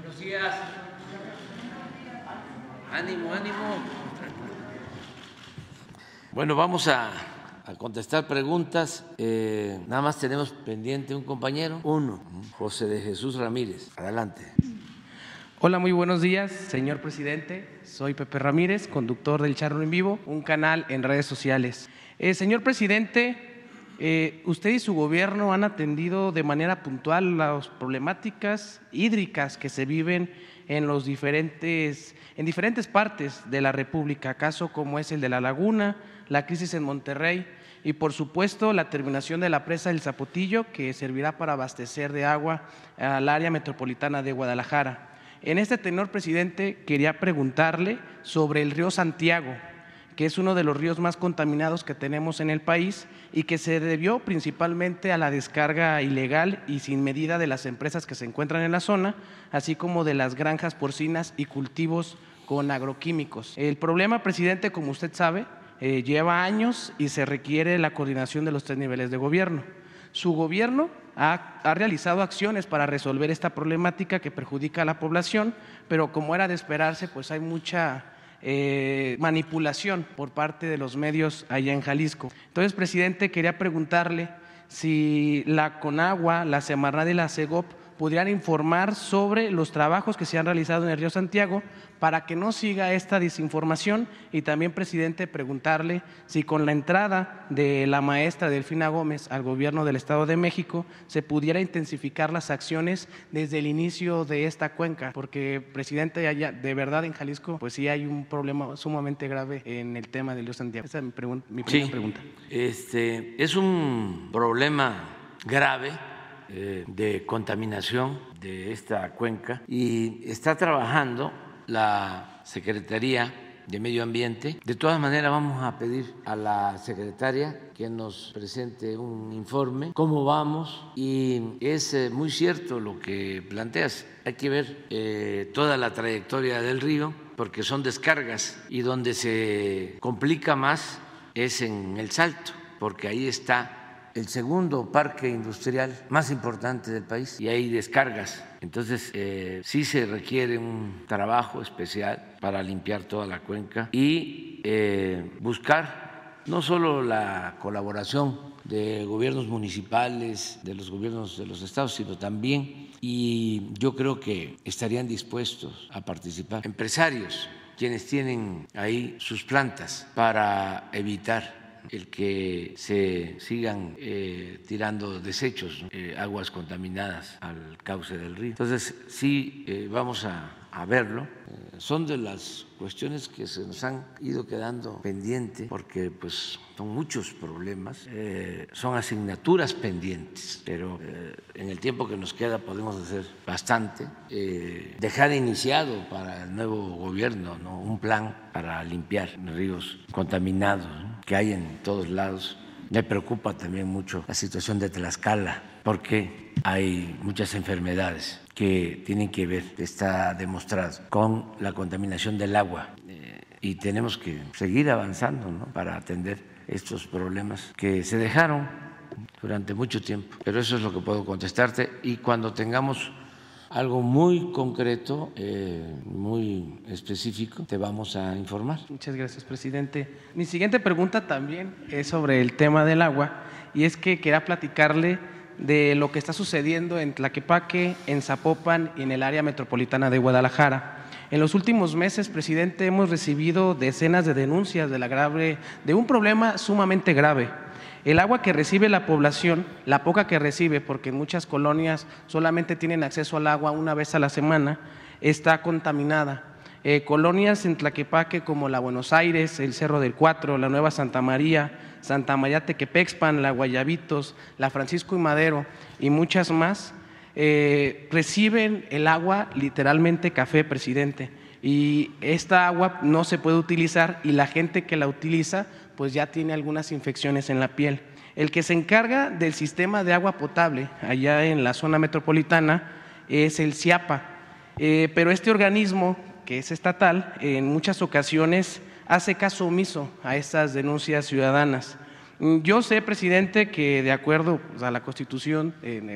Buenos días. Ánimo, ánimo. Bueno, vamos a, contestar preguntas. Eh, nada más tenemos pendiente un compañero. Uno, José de Jesús Ramírez. Adelante. Hola, muy buenos días, señor presidente. Soy Pepe Ramírez, conductor del Charro en Vivo, un canal en redes sociales. Eh, señor presidente, eh, usted y su gobierno han atendido de manera puntual las problemáticas hídricas que se viven en los diferentes, en diferentes partes de la República, caso como es el de la Laguna, la crisis en Monterrey y por supuesto la terminación de la presa del Zapotillo que servirá para abastecer de agua al área metropolitana de Guadalajara. En este tenor, presidente, quería preguntarle sobre el río Santiago, que es uno de los ríos más contaminados que tenemos en el país y que se debió principalmente a la descarga ilegal y sin medida de las empresas que se encuentran en la zona, así como de las granjas porcinas y cultivos con agroquímicos. El problema, presidente, como usted sabe, eh, lleva años y se requiere la coordinación de los tres niveles de gobierno. Su gobierno ha, realizado acciones para resolver esta problemática que perjudica a la población, pero como era de esperarse, pues hay mucha eh, manipulación por parte de los medios allá en Jalisco. Entonces, presidente, quería preguntarle si la CONAGUA, la Semarnat y la CEGOP pudieran informar sobre los trabajos que se han realizado en el río Santiago para que no siga esta desinformación y también, presidente, preguntarle si con la entrada de la maestra Delfina Gómez al gobierno del Estado de México se pudiera intensificar las acciones desde el inicio de esta cuenca, porque, presidente, de verdad en Jalisco, pues sí hay un problema sumamente grave en el tema del río Santiago. Esa es mi, mi primera pregunta. Este, es un problema grave eh, de contaminación de esta cuenca y está trabajando la Secretaría de Medio Ambiente. De todas maneras, vamos a pedir a la secretaria que nos presente un informe, cómo vamos, y es eh, muy cierto lo que planteas. Hay que ver eh, toda la trayectoria del río, porque son descargas, y donde se complica más es en el salto, porque ahí está el segundo parque industrial más importante del país y hay descargas. Entonces, eh, sí se requiere un trabajo especial para limpiar toda la cuenca y eh, buscar no solo la colaboración de gobiernos municipales, de los gobiernos de los estados, sino también, y yo creo que estarían dispuestos a participar, empresarios quienes tienen ahí sus plantas para evitar el que se sigan eh, tirando desechos, eh, aguas contaminadas al cauce del río. Entonces, sí, eh, vamos a, a verlo. Son de las cuestiones que se nos han ido quedando pendientes porque pues son muchos problemas, son asignaturas pendientes, pero en el tiempo que nos queda podemos hacer bastante. dejar iniciado para el nuevo gobierno ¿no? un plan para limpiar ríos contaminados que hay en todos lados. Me preocupa también mucho la situación de Tlaxcala, porque hay muchas enfermedades que tienen que ver, está demostrado, con la contaminación del agua. Eh, y tenemos que seguir avanzando para atender estos problemas que se dejaron durante mucho tiempo. Pero eso es lo que puedo contestarte. Y cuando tengamos algo muy concreto, eh, muy específico, te vamos a informar. Muchas gracias, presidente. Mi siguiente pregunta también es sobre el tema del agua y es que quería platicarle de lo que está sucediendo en Tlaquepaque, en Zapopan y en el área metropolitana de Guadalajara. En los últimos meses, presidente, hemos recibido decenas de denuncias de, la grave, de un problema sumamente grave el agua que recibe la población, la poca que recibe, porque en muchas colonias solamente tienen acceso al agua una vez a la semana, está contaminada. Eh, colonias en Tlaquepaque como la Buenos Aires, el Cerro del Cuatro, la Nueva Santa María, Santa María Tequepexpan, la Guayabitos, la Francisco y Madero y muchas más, eh, reciben el agua literalmente café, presidente. Y esta agua no se puede utilizar y la gente que la utiliza pues ya tiene algunas infecciones en la piel. El que se encarga del sistema de agua potable allá en la zona metropolitana es el CIAPA, eh, pero este organismo, que es estatal, en muchas ocasiones hace caso omiso a estas denuncias ciudadanas. Mm, yo sé, presidente, que de acuerdo pues, a la Constitución, en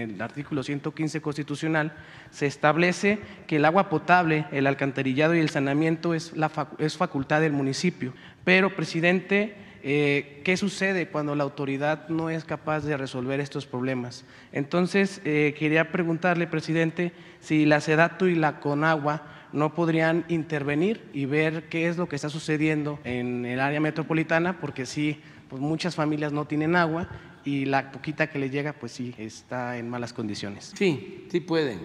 el, artículo 115 constitucional, se establece que el agua potable, el alcantarillado y el saneamiento es, la, es facultad del municipio. Pero, presidente, eh, ¿qué sucede cuando la autoridad no es capaz de resolver estos problemas? Entonces, eh, quería preguntarle, presidente, si la SEDATU y la CONAGUA no podrían intervenir y ver qué es lo que está sucediendo en el área metropolitana, porque sí pues muchas familias no tienen agua y la poquita que le llega, pues sí, está en malas condiciones. Sí, sí pueden,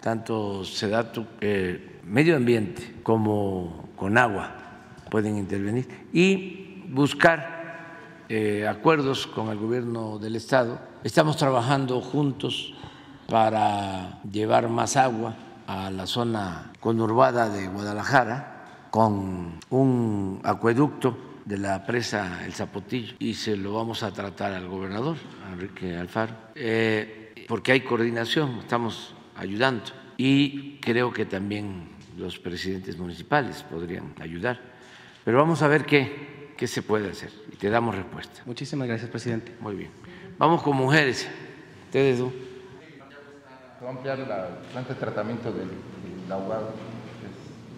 tanto SEDATU, eh, medio ambiente como con agua pueden intervenir y buscar eh, acuerdos con el gobierno del Estado. Estamos trabajando juntos para llevar más agua a la zona conurbada de Guadalajara con un acueducto de la presa El Zapotillo y se lo vamos a tratar al gobernador, Enrique Alfaro, eh, porque hay coordinación, estamos ayudando y creo que también los presidentes municipales podrían ayudar. Pero vamos a ver qué, qué se puede hacer y te damos respuesta. Muchísimas gracias, presidente. Muy bien. Vamos con mujeres. Ustedes dos. Va a ampliar la planta de tratamiento del, agua.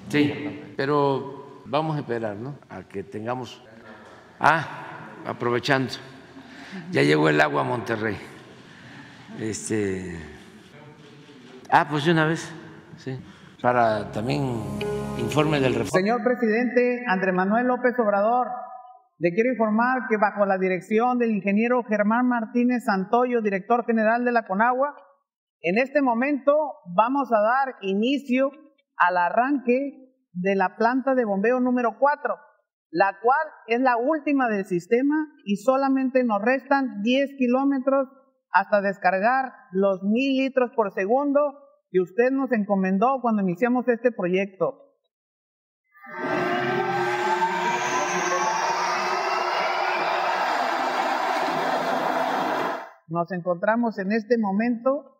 Sí, pero vamos a esperar, ¿no? A que tengamos. Ah, aprovechando. Ya llegó el agua a Monterrey. Este. Ah, pues de una vez, sí. Para también informe del reforma. Señor presidente Andrés Manuel López Obrador, le quiero informar que bajo la dirección del ingeniero Germán Martínez Santoyo, director general de la CONAGUA, en este momento vamos a dar inicio al arranque de la planta de bombeo número 4, la cual es la última del sistema y solamente nos restan 10 kilómetros hasta descargar los mil litros por segundo que usted nos encomendó cuando iniciamos este proyecto. Nos encontramos en este momento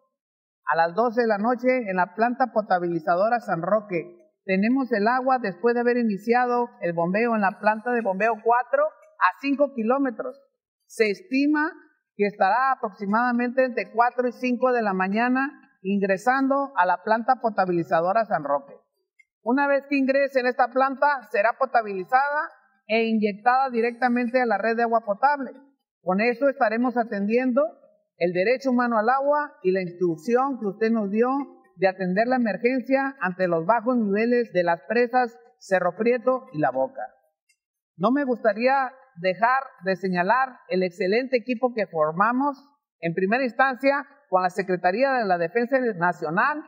a las 12 de la noche en la planta potabilizadora San Roque, tenemos el agua después de haber iniciado el bombeo en la planta de bombeo 4 a 5 kilómetros. Se estima que estará aproximadamente entre 4 y 5 de la mañana ingresando a la planta potabilizadora San Roque. Una vez que ingrese en esta planta, será potabilizada e inyectada directamente a la red de agua potable. Con eso estaremos atendiendo el derecho humano al agua y la instrucción que usted nos dio de atender la emergencia ante los bajos niveles de las presas Cerro Prieto y La Boca. No me gustaría dejar de señalar el excelente equipo que formamos en primera instancia con la Secretaría de la Defensa Nacional,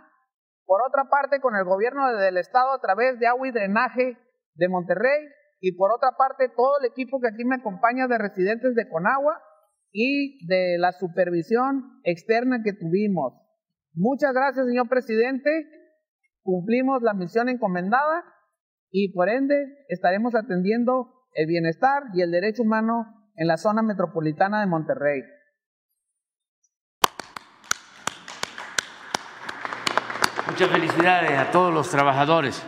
por otra parte con el gobierno del estado a través de agua y drenaje de Monterrey y por otra parte todo el equipo que aquí me acompaña de residentes de Conagua y de la supervisión externa que tuvimos. Muchas gracias, señor presidente. Cumplimos la misión encomendada y por ende estaremos atendiendo el bienestar y el derecho humano en la zona metropolitana de Monterrey. Muchas felicidades a todos los trabajadores.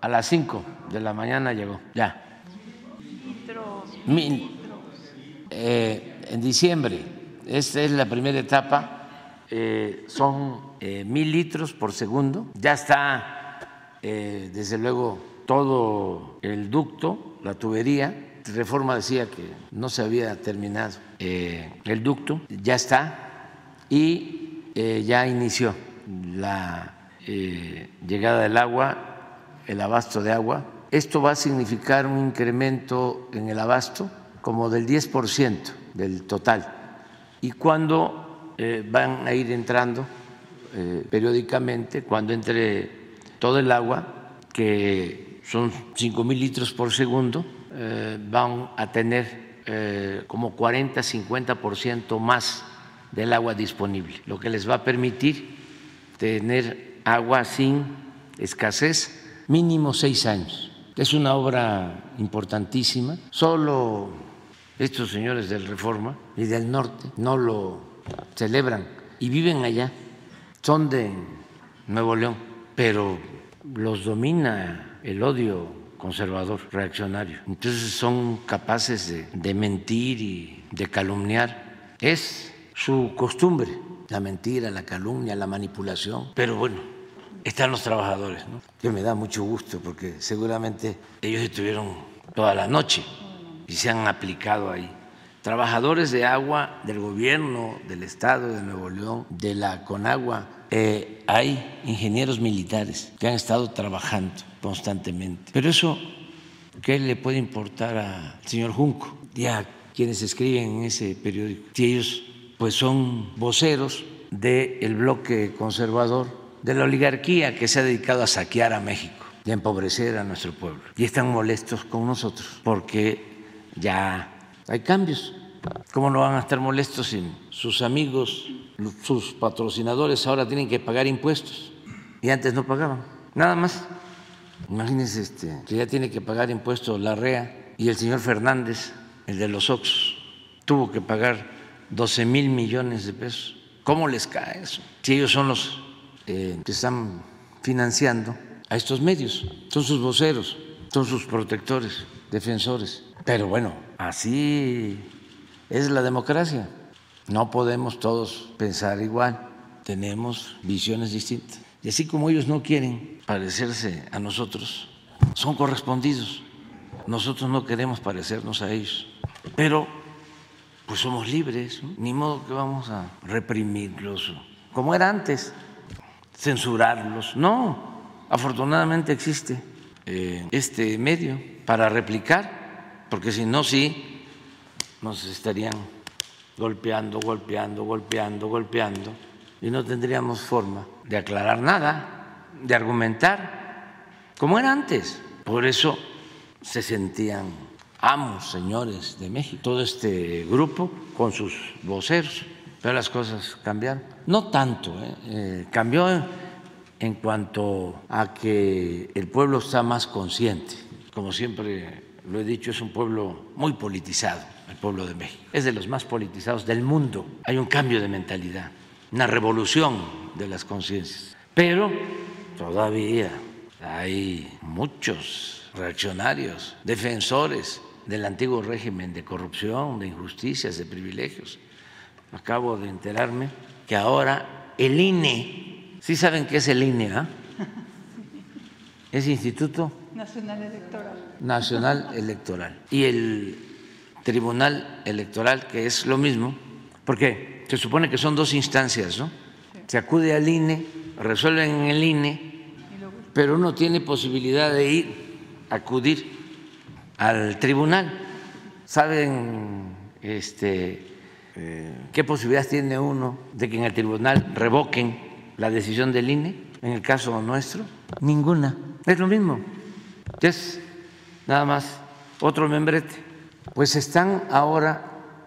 A las 5 de la mañana llegó, ya. Eh, en diciembre, esta es la primera etapa eh, son eh, mil litros por segundo. Ya está, eh, desde luego, todo el ducto, la tubería. Reforma decía que no se había terminado el ducto, ya está y ya inició la llegada del agua, el abasto de agua. Esto va a significar un incremento en el abasto como del 10% del total. Y cuando eh, van a ir entrando eh, periódicamente cuando entre todo el agua, que son 5 mil litros por segundo, eh, van a tener como 40, 50% más del agua disponible, lo que les va a permitir tener agua sin escasez mínimo seis años. Es una obra importantísima. Solo estos señores del Reforma y del Norte no lo celebran y viven allá, son de Nuevo León, pero los domina el odio conservador, reaccionario. Entonces son capaces de, de mentir y de calumniar. Es su costumbre, la mentira, la calumnia, la manipulación. Pero bueno, están los trabajadores, ¿no? que me da mucho gusto porque seguramente ellos estuvieron toda la noche y se han aplicado ahí. Trabajadores de agua del gobierno, del Estado de Nuevo León, de la Conagua, eh, hay ingenieros militares que han estado trabajando constantemente. Pero eso, ¿qué le puede importar al señor Junco y a quienes escriben en ese periódico? Si ellos pues son voceros del bloque conservador, de la oligarquía que se ha dedicado a saquear a México y a empobrecer a nuestro pueblo. Y están molestos con nosotros porque ya hay cambios. ¿Cómo no van a estar molestos si sus amigos, sus patrocinadores ahora tienen que pagar impuestos y antes no pagaban? Nada más. Imagínense este, que ya tiene que pagar impuestos la REA y el señor Fernández, el de los Oxos, tuvo que pagar 12 mil millones de pesos. ¿Cómo les cae eso? Si ellos son los eh, que están financiando a estos medios, son sus voceros, son sus protectores, defensores. Pero bueno, así es la democracia. No podemos todos pensar igual, tenemos visiones distintas. Y así como ellos no quieren parecerse a nosotros, son correspondidos. Nosotros no queremos parecernos a ellos. Pero pues somos libres, ni modo que vamos a reprimirlos, como era antes, censurarlos. No, afortunadamente existe eh, este medio para replicar, porque si no, sí, nos estarían golpeando, golpeando, golpeando, golpeando, y no tendríamos forma de aclarar nada, de argumentar, como era antes. Por eso se sentían amos, señores de México, todo este grupo con sus voceros, pero las cosas cambiaron. No tanto, ¿eh? Eh, cambió en cuanto a que el pueblo está más consciente. Como siempre lo he dicho, es un pueblo muy politizado, el pueblo de México. Es de los más politizados del mundo. Hay un cambio de mentalidad, una revolución de las conciencias. Pero todavía hay muchos reaccionarios, defensores del antiguo régimen de corrupción, de injusticias, de privilegios. Acabo de enterarme que ahora el INE, ¿sí saben qué es el INE? Ah? Es Instituto Nacional Electoral. Nacional Electoral. Y el Tribunal Electoral, que es lo mismo, porque se supone que son dos instancias, ¿no? Se acude al INE, resuelven en el INE, pero uno tiene posibilidad de ir, acudir al tribunal. ¿Saben este, eh, qué posibilidades tiene uno de que en el tribunal revoquen la decisión del INE? En el caso nuestro, ninguna. Es lo mismo. Es nada más otro membrete. Pues están ahora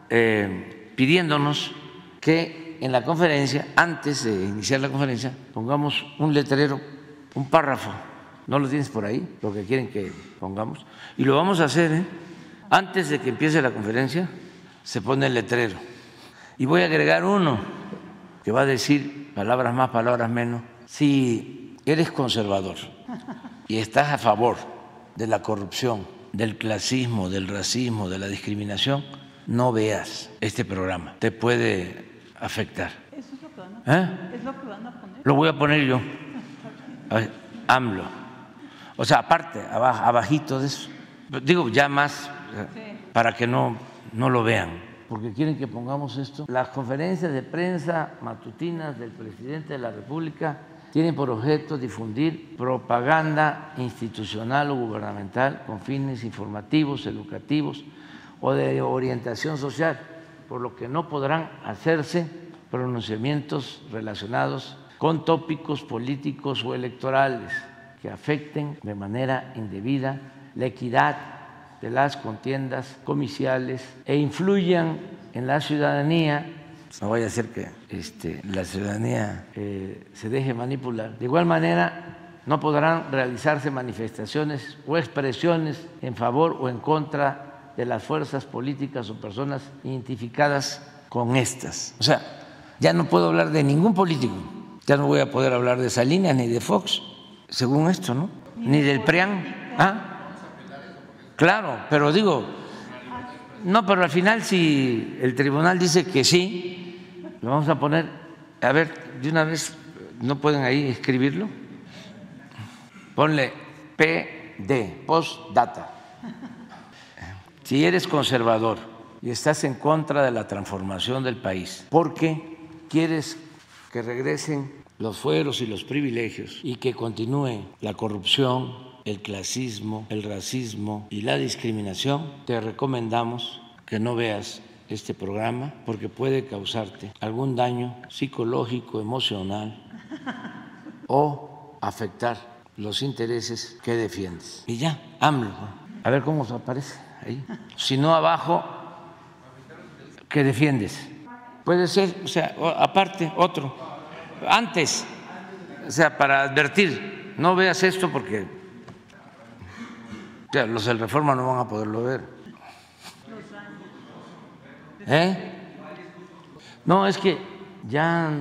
eh, pidiéndonos que en la conferencia, antes de iniciar la conferencia, pongamos un letrero, un párrafo ¿No lo tienes por ahí? Lo que quieren que pongamos. Y lo vamos a hacer, ¿eh? Antes de que empiece la conferencia, se pone el letrero. Y voy a agregar uno que va a decir palabras más, palabras menos. Si eres conservador y estás a favor de la corrupción, del clasismo, del racismo, de la discriminación, no veas este programa. Te puede afectar. Eso es lo que van a ¿Eh? poner. Es lo que van a poner. Lo voy a poner yo. AMLO. O sea, aparte, abajito de eso. Digo, ya más para que no, no lo vean. Porque quieren que pongamos esto. Las conferencias de prensa matutinas del presidente de la República tienen por objeto difundir propaganda institucional o gubernamental con fines informativos, educativos o de orientación social, por lo que no podrán hacerse pronunciamientos relacionados con tópicos políticos o electorales que afecten de manera indebida la equidad de las contiendas comiciales e influyan en la ciudadanía. No vaya a ser que este, la ciudadanía eh, se deje manipular. De igual manera, no podrán realizarse manifestaciones o expresiones en favor o en contra de las fuerzas políticas o personas identificadas con estas. O sea, ya no puedo hablar de ningún político, ya no voy a poder hablar de Salinas ni de Fox según esto, ¿no? Ni del PRIAN. ¿Ah? Claro, pero digo, no, pero al final si el tribunal dice que sí, vamos a poner, a ver, de una vez, ¿no pueden ahí escribirlo? Ponle PD, postdata. Si eres conservador y estás en contra de la transformación del país, porque quieres que regresen los fueros y los privilegios y que continúe la corrupción, el clasismo, el racismo y la discriminación, te recomendamos que no veas este programa porque puede causarte algún daño psicológico, emocional o afectar los intereses que defiendes. Y ya, AMLO. A ver cómo aparece ahí. Si no, abajo, que defiendes. Puede ser, o sea, aparte, otro. Antes, o sea, para advertir, no veas esto porque los del Reforma no van a poderlo ver. ¿Eh? No, es que ya...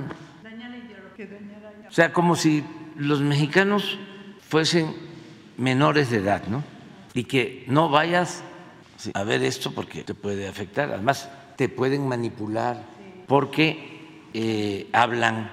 O sea, como si los mexicanos fuesen menores de edad, ¿no? Y que no vayas a ver esto porque te puede afectar. Además, te pueden manipular porque eh, hablan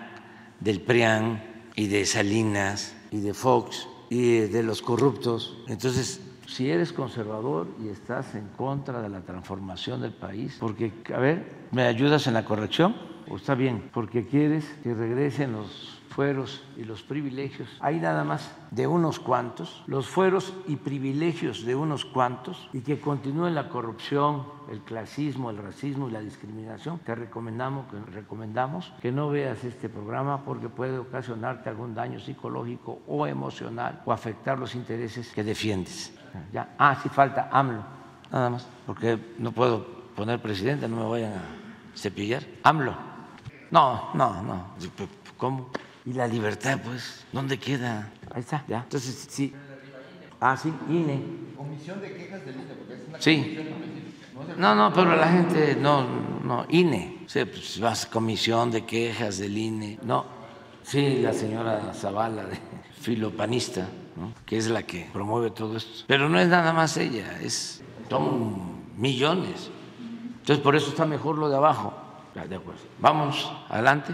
del PRIAN y de Salinas y de Fox y de los corruptos. Entonces, si eres conservador y estás en contra de la transformación del país, porque, a ver, ¿me ayudas en la corrección? ¿O está bien? Porque quieres que regresen los fueros y los privilegios, hay nada más de unos cuantos, los fueros y privilegios de unos cuantos, y que continúe la corrupción, el clasismo, el racismo y la discriminación, te recomendamos que, recomendamos que no veas este programa porque puede ocasionarte algún daño psicológico o emocional o afectar los intereses que defiendes. Ya, ah, sí falta AMLO, nada más, porque no puedo poner presidente, no me vayan a cepillar. AMLO. No, no, no. ¿Cómo? Y la libertad, pues, ¿dónde queda? Ahí está, ya. Entonces, sí. Ah, sí, INE. Comisión de quejas del INE, porque es una Sí. No, no, pero la gente, no, no, INE. Sí, pues vas comisión de quejas del INE. No, sí, la señora Zavala, de filopanista, que es la que promueve todo esto. Pero no es nada más ella, es, son millones. Entonces, por eso está mejor lo de abajo. De acuerdo. Vamos, adelante.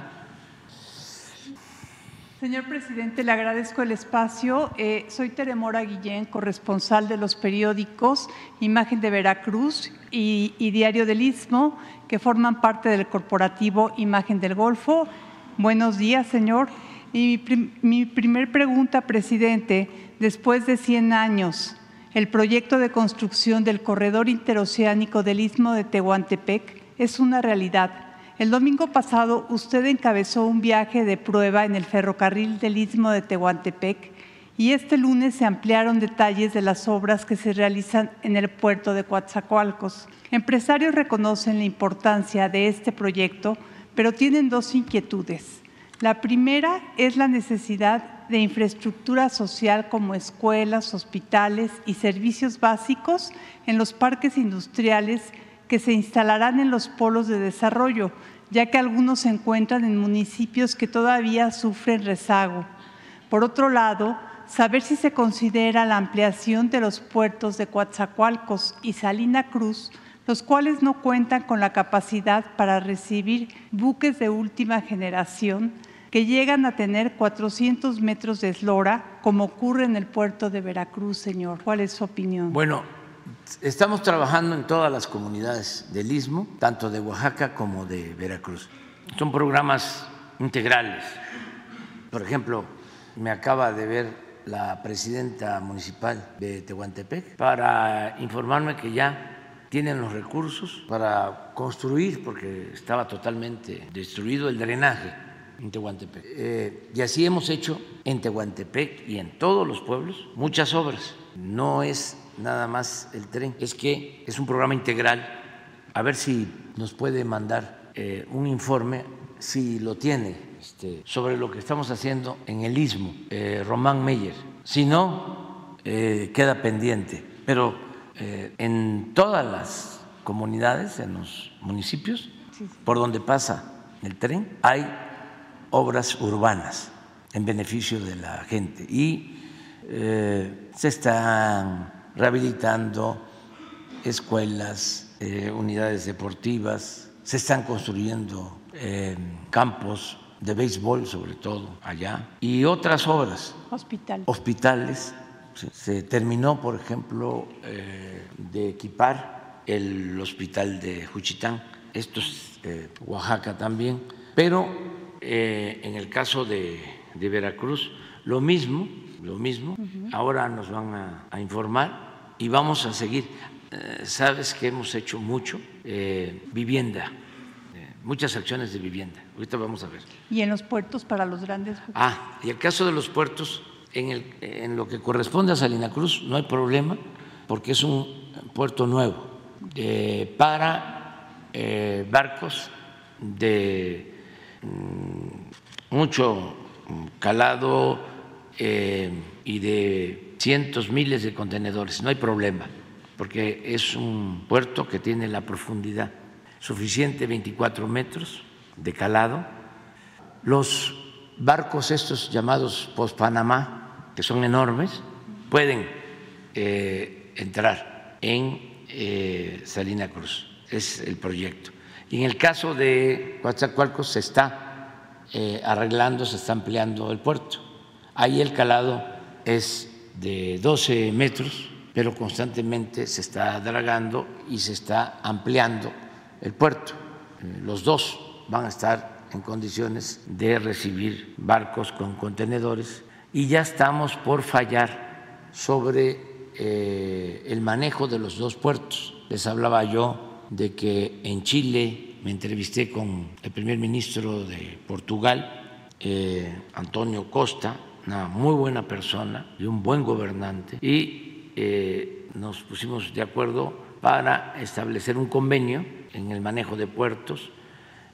Señor presidente, le agradezco el espacio. Eh, soy Teremora Guillén, corresponsal de los periódicos Imagen de Veracruz y, Diario del Istmo, que forman parte del corporativo Imagen del Golfo. Buenos días, señor. Y mi, mi primer pregunta, presidente, después de 100 años, el proyecto de construcción del corredor interoceánico del Istmo de Tehuantepec es una realidad el domingo pasado usted encabezó un viaje de prueba en el ferrocarril del Istmo de Tehuantepec y este lunes se ampliaron detalles de las obras que se realizan en el puerto de Coatzacoalcos. Empresarios reconocen la importancia de este proyecto, pero tienen dos inquietudes. La primera es la necesidad de infraestructura social como escuelas, hospitales y servicios básicos en los parques industriales que se instalarán en los polos de desarrollo, ya que algunos se encuentran en municipios que todavía sufren rezago. Por otro lado, saber si se considera la ampliación de los puertos de Coatzacoalcos y Salina Cruz, los cuales no cuentan con la capacidad para recibir buques de última generación que llegan a tener 400 metros de eslora, como ocurre en el puerto de Veracruz, señor. ¿Cuál es su opinión? Bueno, Estamos trabajando en todas las comunidades del Istmo, tanto de Oaxaca como de Veracruz. Son programas integrales. Por ejemplo, me acaba de ver la presidenta municipal de Tehuantepec para informarme que ya tienen los recursos para construir, porque estaba totalmente destruido el drenaje en Tehuantepec. Eh, y así hemos hecho en Tehuantepec y en todos los pueblos muchas obras. No es nada más el tren, es que es un programa integral. A ver si nos puede mandar eh, un informe, si lo tiene, este, sobre lo que estamos haciendo en el istmo, eh, Román Meyer. Si no, eh, queda pendiente. Pero en todas las comunidades, en los municipios, por donde pasa el tren, hay obras urbanas en beneficio de la gente y se están rehabilitando escuelas, eh, unidades deportivas, se están construyendo eh, campos de béisbol sobre todo allá y otras obras. Hospital. Hospitales. Se terminó, por ejemplo, eh, de equipar el hospital de Juchitán, esto es Oaxaca también, pero en el caso de, Veracruz, lo mismo, lo mismo, ahora nos van a informar y vamos a seguir. Eh, sabes que hemos hecho mucho eh, vivienda, eh, muchas acciones de vivienda. Ahorita vamos a ver. ¿Y en los puertos para los grandes? Ah, y el caso de los puertos, en, el, en lo que corresponde a Salina Cruz, no hay problema, porque es un puerto nuevo para barcos de mucho calado y de cientos, miles de contenedores, no hay problema porque es un puerto que tiene la profundidad suficiente, 24 metros de calado. Los barcos estos llamados post-Panamá, que son enormes, pueden eh, entrar en eh, Salina Cruz. Es el proyecto. Y en el caso de Coatzacoalcos se está eh, arreglando, se está ampliando el puerto. Ahí el calado es de 12 metros pero constantemente se está dragando y se está ampliando el puerto. Los dos van a estar en condiciones de recibir barcos con contenedores y ya estamos por fallar sobre eh, el manejo de los dos puertos. Les hablaba yo de que en Chile me entrevisté con el primer ministro de Portugal, eh, Antonio Costa, una muy buena persona y un buen gobernante, y eh, nos pusimos de acuerdo para establecer un convenio en el manejo de puertos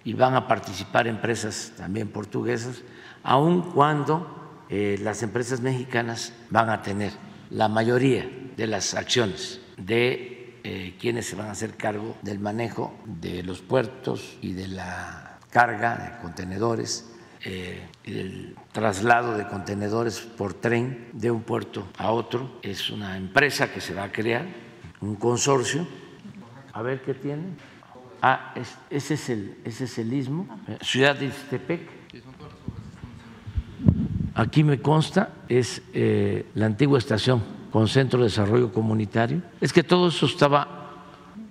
y van a participar empresas también portuguesas, aun cuando eh, las empresas mexicanas van a tener la mayoría de las acciones de eh, quienes se van a hacer cargo del manejo de los puertos y de la carga de contenedores eh, el traslado de contenedores por tren de un puerto a otro. Es una empresa que se va a crear, un consorcio. A ver qué tiene. Ah, ese, es el, ese es el istmo. Ciudad de Ixtepec. Aquí me consta, es eh, la antigua estación con centro de desarrollo comunitario. Es que todo eso estaba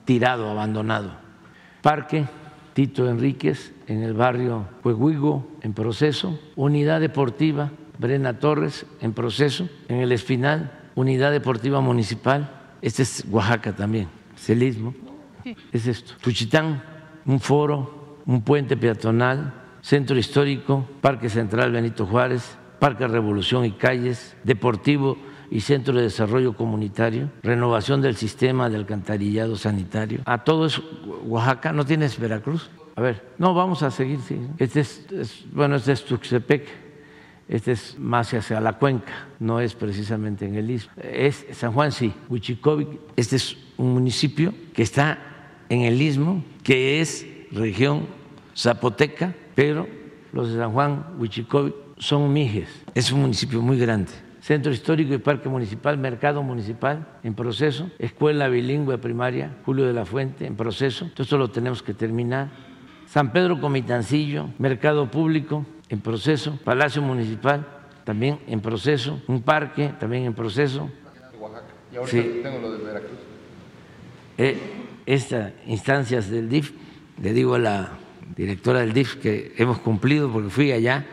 tirado, abandonado. Parque Tito Enríquez en el barrio Huehuigo en proceso, Unidad Deportiva Brena Torres en proceso, en el Espinal, Unidad Deportiva Municipal, este es Oaxaca también, Celismo, es esto, Tuchitán, un foro, un puente peatonal, Centro Histórico, Parque Central Benito Juárez, Parque Revolución y Calles, Deportivo y Centro de Desarrollo Comunitario, renovación del sistema de alcantarillado sanitario. A todo eso, Oaxaca, ¿no tienes Veracruz? A ver, no, vamos a seguir, sí. Este es, bueno, este es Tuxtepec, este es más hacia la cuenca, no es precisamente en el istmo. Es San Juan, sí, Huichicovic, este es un municipio que está en el istmo, que es región zapoteca, pero los de San Juan, Huichicovic, son mijes. Es un municipio muy grande. Centro Histórico y Parque Municipal, Mercado Municipal en proceso, Escuela Bilingüe Primaria, Julio de la Fuente en proceso. Todo esto lo tenemos que terminar. San Pedro Comitancillo, Mercado Público en proceso, Palacio Municipal también en proceso, un parque también en proceso. Oaxaca. Y ahorita sí. tengo lo de Veracruz. Eh, estas instancias del DIF, le digo a la directora del DIF que hemos cumplido porque fui allá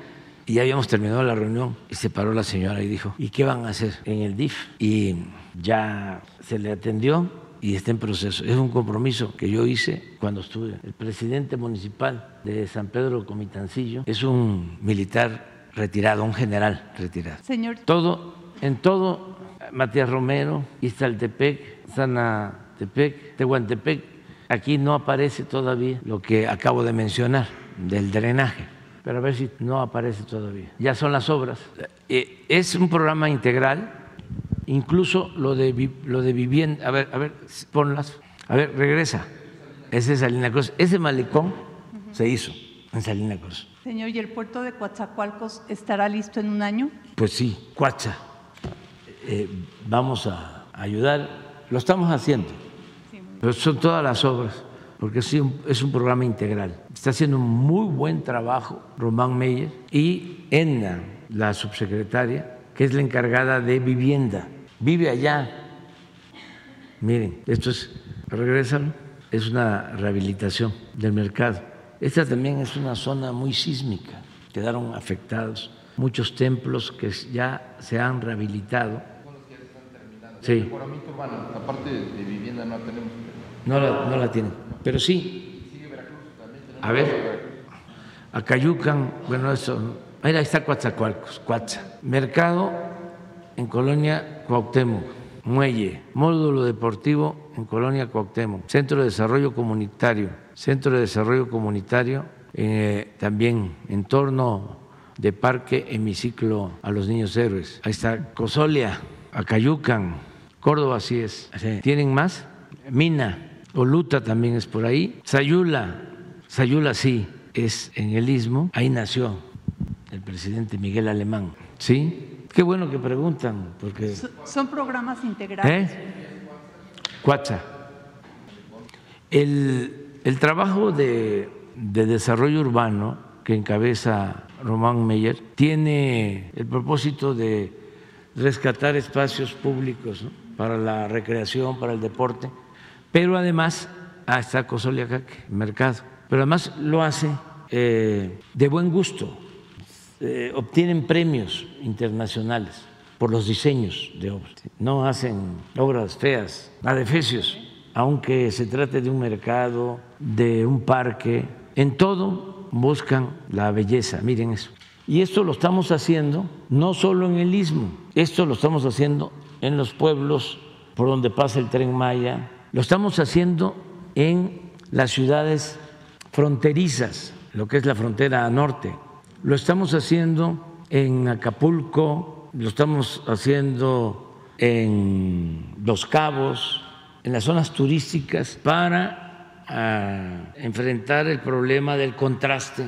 y ya habíamos terminado la reunión y se paró la señora y dijo, ¿y qué van a hacer en el DIF? Y ya se le atendió y está en proceso. Es un compromiso que yo hice cuando estuve. El presidente municipal de San Pedro Comitancillo es un militar retirado, un general retirado. Señor. Todo, en todo, Matías Romero, Iztaltepec, Zanatepec, Tehuantepec, aquí no aparece todavía lo que acabo de mencionar del drenaje pero a ver si no aparece todavía. Ya son las obras. Eh, es un programa integral, incluso lo de, lo de vivienda. A ver, a ver, ponlas. A ver, regresa. Ese es Salina Cruz. Ese malecón se hizo en Salina Cruz. Señor, ¿y el puerto de Coatzacoalcos estará listo en un año? Pues sí, Coatza. Eh, vamos a, ayudar. Lo estamos haciendo. Pero son todas las obras, porque es un, es un programa integral. Está haciendo un muy buen trabajo Román Meyer y Enna, la subsecretaria, que es la encargada de vivienda. Vive allá. Miren, esto es, regresan, es una rehabilitación del mercado. Esta también es una zona muy sísmica, quedaron afectados muchos templos que ya se han rehabilitado. Sí. Aparte de vivienda no tenemos. No la, no la tienen, pero sí. A ver, Acayucan, bueno, eso. Mira, ahí está Coatzacoalcos, Coatza. Mercado en Colonia Cuauhtémoc. Muelle, módulo deportivo en Colonia Cuauhtémoc, Centro de Desarrollo Comunitario, Centro de Desarrollo Comunitario eh, también en torno de Parque Hemiciclo a los Niños Héroes. Ahí está Cosolia, Acayucan, Córdoba sí es. ¿Tienen más? Mina, Oluta también es por ahí. Sayula, Sayula sí es en el Istmo. Ahí nació el presidente Miguel Alemán. ¿Sí? Qué bueno que preguntan, porque... Son programas integrales. ¿Eh? Cuacha. El, el trabajo de, de desarrollo urbano que encabeza Román Meyer tiene el propósito de rescatar espacios públicos para la recreación, para el deporte, pero además, ah, está Cosoliacaque, mercado, pero además lo hace eh, de buen gusto, eh, obtienen premios internacionales por los diseños de obras, no hacen obras feas, adefesios, aunque se trate de un mercado, de un parque, en todo buscan la belleza, miren eso. Y esto lo estamos haciendo no solo en el istmo, esto lo estamos haciendo en los pueblos por donde pasa el tren Maya, lo estamos haciendo en las ciudades fronterizas, lo que es la frontera norte, lo estamos haciendo en Acapulco, lo estamos haciendo en Los Cabos, en las zonas turísticas para ah, enfrentar el problema del contraste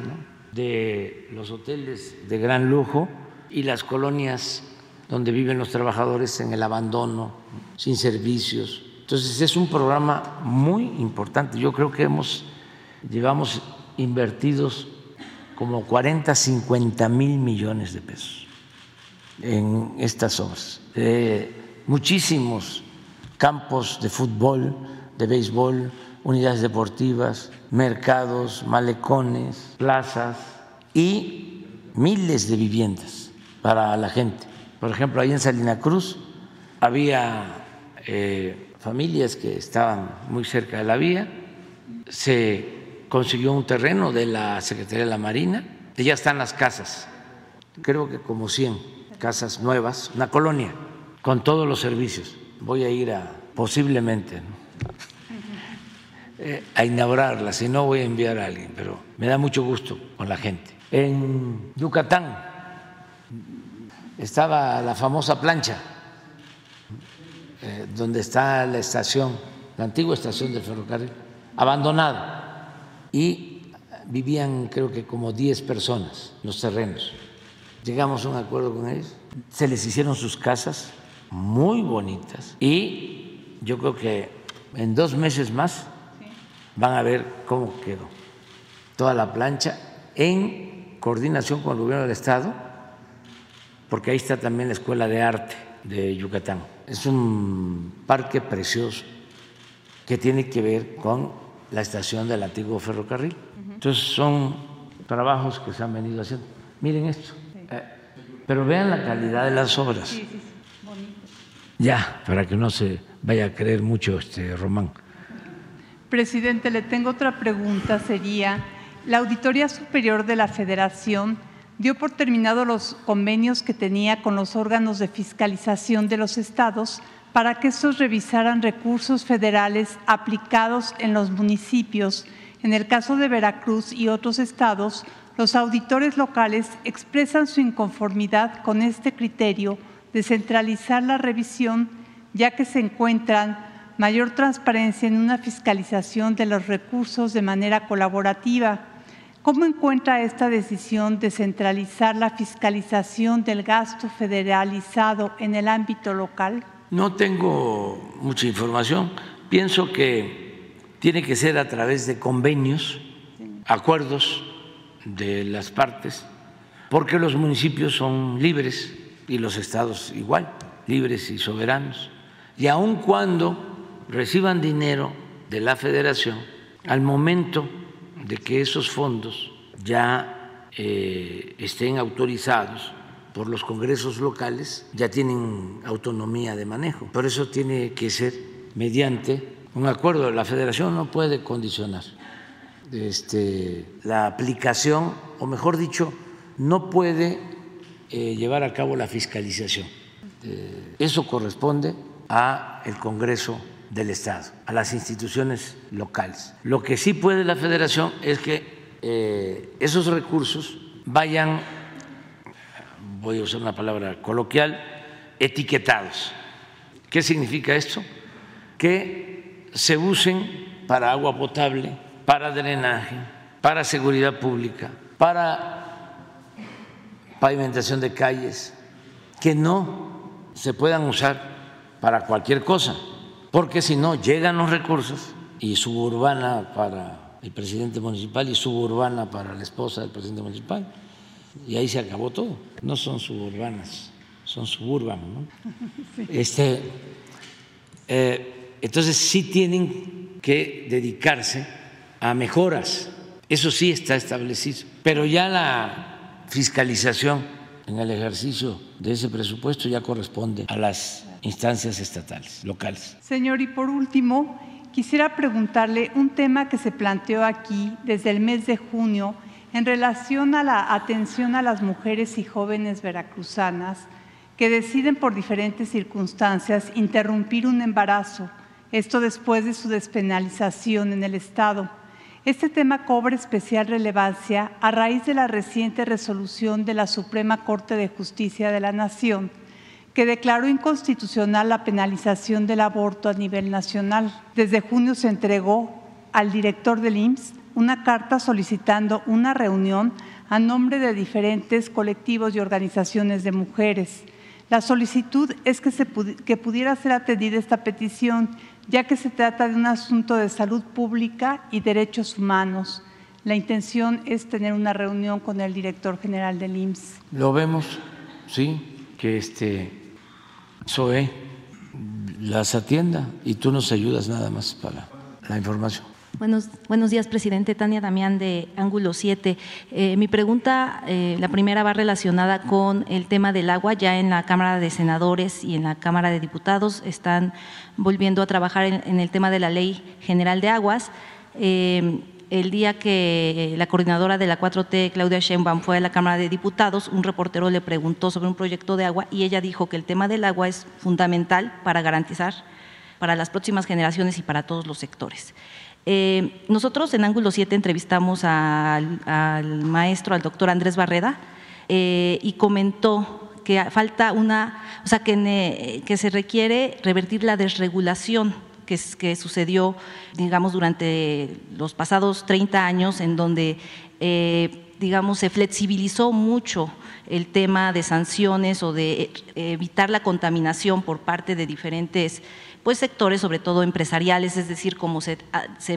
de los hoteles de gran lujo y las colonias donde viven los trabajadores en el abandono, sin servicios. Entonces es un programa muy importante. Yo creo que hemos llevamos invertidos como 40, 50 mil millones de pesos en estas obras. muchísimos campos de fútbol, de béisbol, unidades deportivas, mercados, malecones, plazas y miles de viviendas para la gente. Por ejemplo, ahí en Salina Cruz había eh, familias que estaban muy cerca de la vía, se consiguió un terreno de la Secretaría de la Marina, y ya están las casas, creo que como 100 casas nuevas, una colonia, con todos los servicios. Voy a ir a, posiblemente, eh, a inaugurarla, si no voy a enviar a alguien, pero me da mucho gusto con la gente. En Yucatán estaba la famosa plancha, eh, donde está la estación, la antigua estación del ferrocarril, abandonada. Y vivían creo que como 10 personas los terrenos. Llegamos a un acuerdo con ellos, se les hicieron sus casas muy bonitas y yo creo que en dos meses más van a ver cómo quedó toda la plancha en coordinación con el gobierno del Estado, porque ahí está también la Escuela de Arte de Yucatán. Es un parque precioso que tiene que ver con la estación del antiguo ferrocarril. Entonces son trabajos que se han venido haciendo. Miren esto. Eh, pero vean la calidad de las obras. Sí, sí, ya, para que no se vaya a creer mucho este Román. Presidente, le tengo otra pregunta. Sería, la Auditoría Superior de la Federación dio por terminado los convenios que tenía con los órganos de fiscalización de los estados para que estos revisaran recursos federales aplicados en los municipios. En el caso de Veracruz y otros estados, los auditores locales expresan su inconformidad con este criterio de centralizar la revisión, ya que se encuentran mayor transparencia en una fiscalización de los recursos de manera colaborativa ¿Cómo encuentra esta decisión de centralizar la fiscalización del gasto federalizado en el ámbito local? No tengo mucha información. Pienso que tiene que ser a través de convenios, acuerdos de las partes, porque los municipios son libres y los estados igual, libres y soberanos. Y aun cuando reciban dinero de la federación, al momento de que esos fondos ya eh, estén autorizados por los congresos locales, ya tienen autonomía de manejo. Por eso tiene que ser mediante un acuerdo. La federación no puede condicionar este, la aplicación, o mejor dicho, no puede eh, llevar a cabo la fiscalización. Eh, eso corresponde a el Congreso del Estado, a las instituciones locales. Lo que sí puede la Federación es que eh, esos recursos vayan, voy a usar una palabra coloquial, etiquetados. ¿Qué significa esto? Que se usen para agua potable, para drenaje, para seguridad pública, para pavimentación de calles, que no se puedan usar para cualquier cosa, porque si no llegan los recursos y suburbana para el presidente municipal y suburbana para la esposa del presidente municipal, y ahí se acabó todo. No son suburbanas, son suburbanos. ¿no? Este, eh, entonces sí tienen que dedicarse a mejoras. Eso sí está establecido. Pero ya la fiscalización en el ejercicio de ese presupuesto ya corresponde a las instancias estatales, locales. Señor, y por último, quisiera preguntarle un tema que se planteó aquí desde el mes de junio en relación a la atención a las mujeres y jóvenes veracruzanas que deciden por diferentes circunstancias interrumpir un embarazo, esto después de su despenalización en el Estado. Este tema cobra especial relevancia a raíz de la reciente resolución de la Suprema Corte de Justicia de la Nación, que declaró inconstitucional la penalización del aborto a nivel nacional. Desde junio se entregó al director del IMSS una carta solicitando una reunión a nombre de diferentes colectivos y organizaciones de mujeres. La solicitud es que, se que pudiera ser atendida esta petición ya que se trata de un asunto de salud pública y derechos humanos. La intención es tener una reunión con el director general del IMSS. Lo vemos, sí, que este SOE las atienda y tú nos ayudas nada más para la información. Buenos, buenos días, presidente. Tania Damián de Ángulo 7. Eh, mi pregunta, eh, la primera va relacionada con el tema del agua. Ya en la Cámara de Senadores y en la Cámara de Diputados están volviendo a trabajar en, el tema de la Ley General de Aguas. Eh, el día que la coordinadora de la 4T, Claudia Sheinbaum, fue a la Cámara de Diputados, un reportero le preguntó sobre un proyecto de agua y ella dijo que el tema del agua es fundamental para garantizar para las próximas generaciones y para todos los sectores. Eh, nosotros en Ángulo 7 entrevistamos al, maestro, al doctor Andrés Barreda, eh, y comentó que falta una, o sea, que, que se requiere revertir la desregulación que, sucedió, digamos, durante los pasados 30 años, en donde, eh, digamos, se flexibilizó mucho el tema de sanciones o de evitar la contaminación por parte de diferentes pues sectores, sobre todo empresariales, es decir, como se,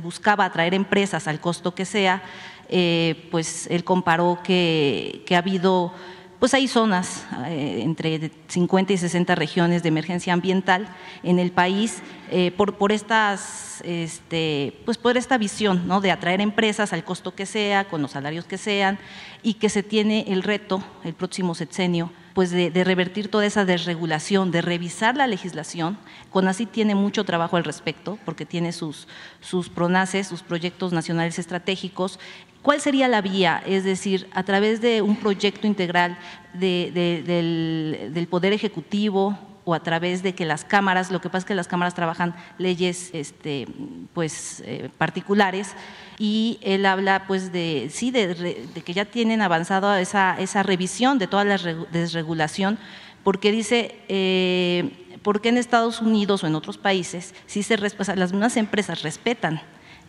buscaba atraer empresas al costo que sea, eh, pues él comparó que ha habido pues hay zonas eh, entre 50 y 60 regiones de emergencia ambiental en el país eh, por, por, estas, este, pues por esta visión ¿no? de atraer empresas al costo que sea, con los salarios que sean, y que se tiene el reto el próximo sexenio pues de, revertir toda esa desregulación, de revisar la legislación. CONACYT tiene mucho trabajo al respecto porque tiene sus, sus PRONACES, sus proyectos nacionales estratégicos. ¿Cuál sería la vía? Es decir, a través de un proyecto integral del, Poder Ejecutivo, o a través de que las cámaras, lo que pasa es que las cámaras trabajan leyes este, pues, eh, particulares y él habla pues de, sí, de, que ya tienen avanzado esa, esa revisión de toda la desregulación, porque dice, eh, porque en Estados Unidos o en otros países, sí se, las mismas empresas respetan,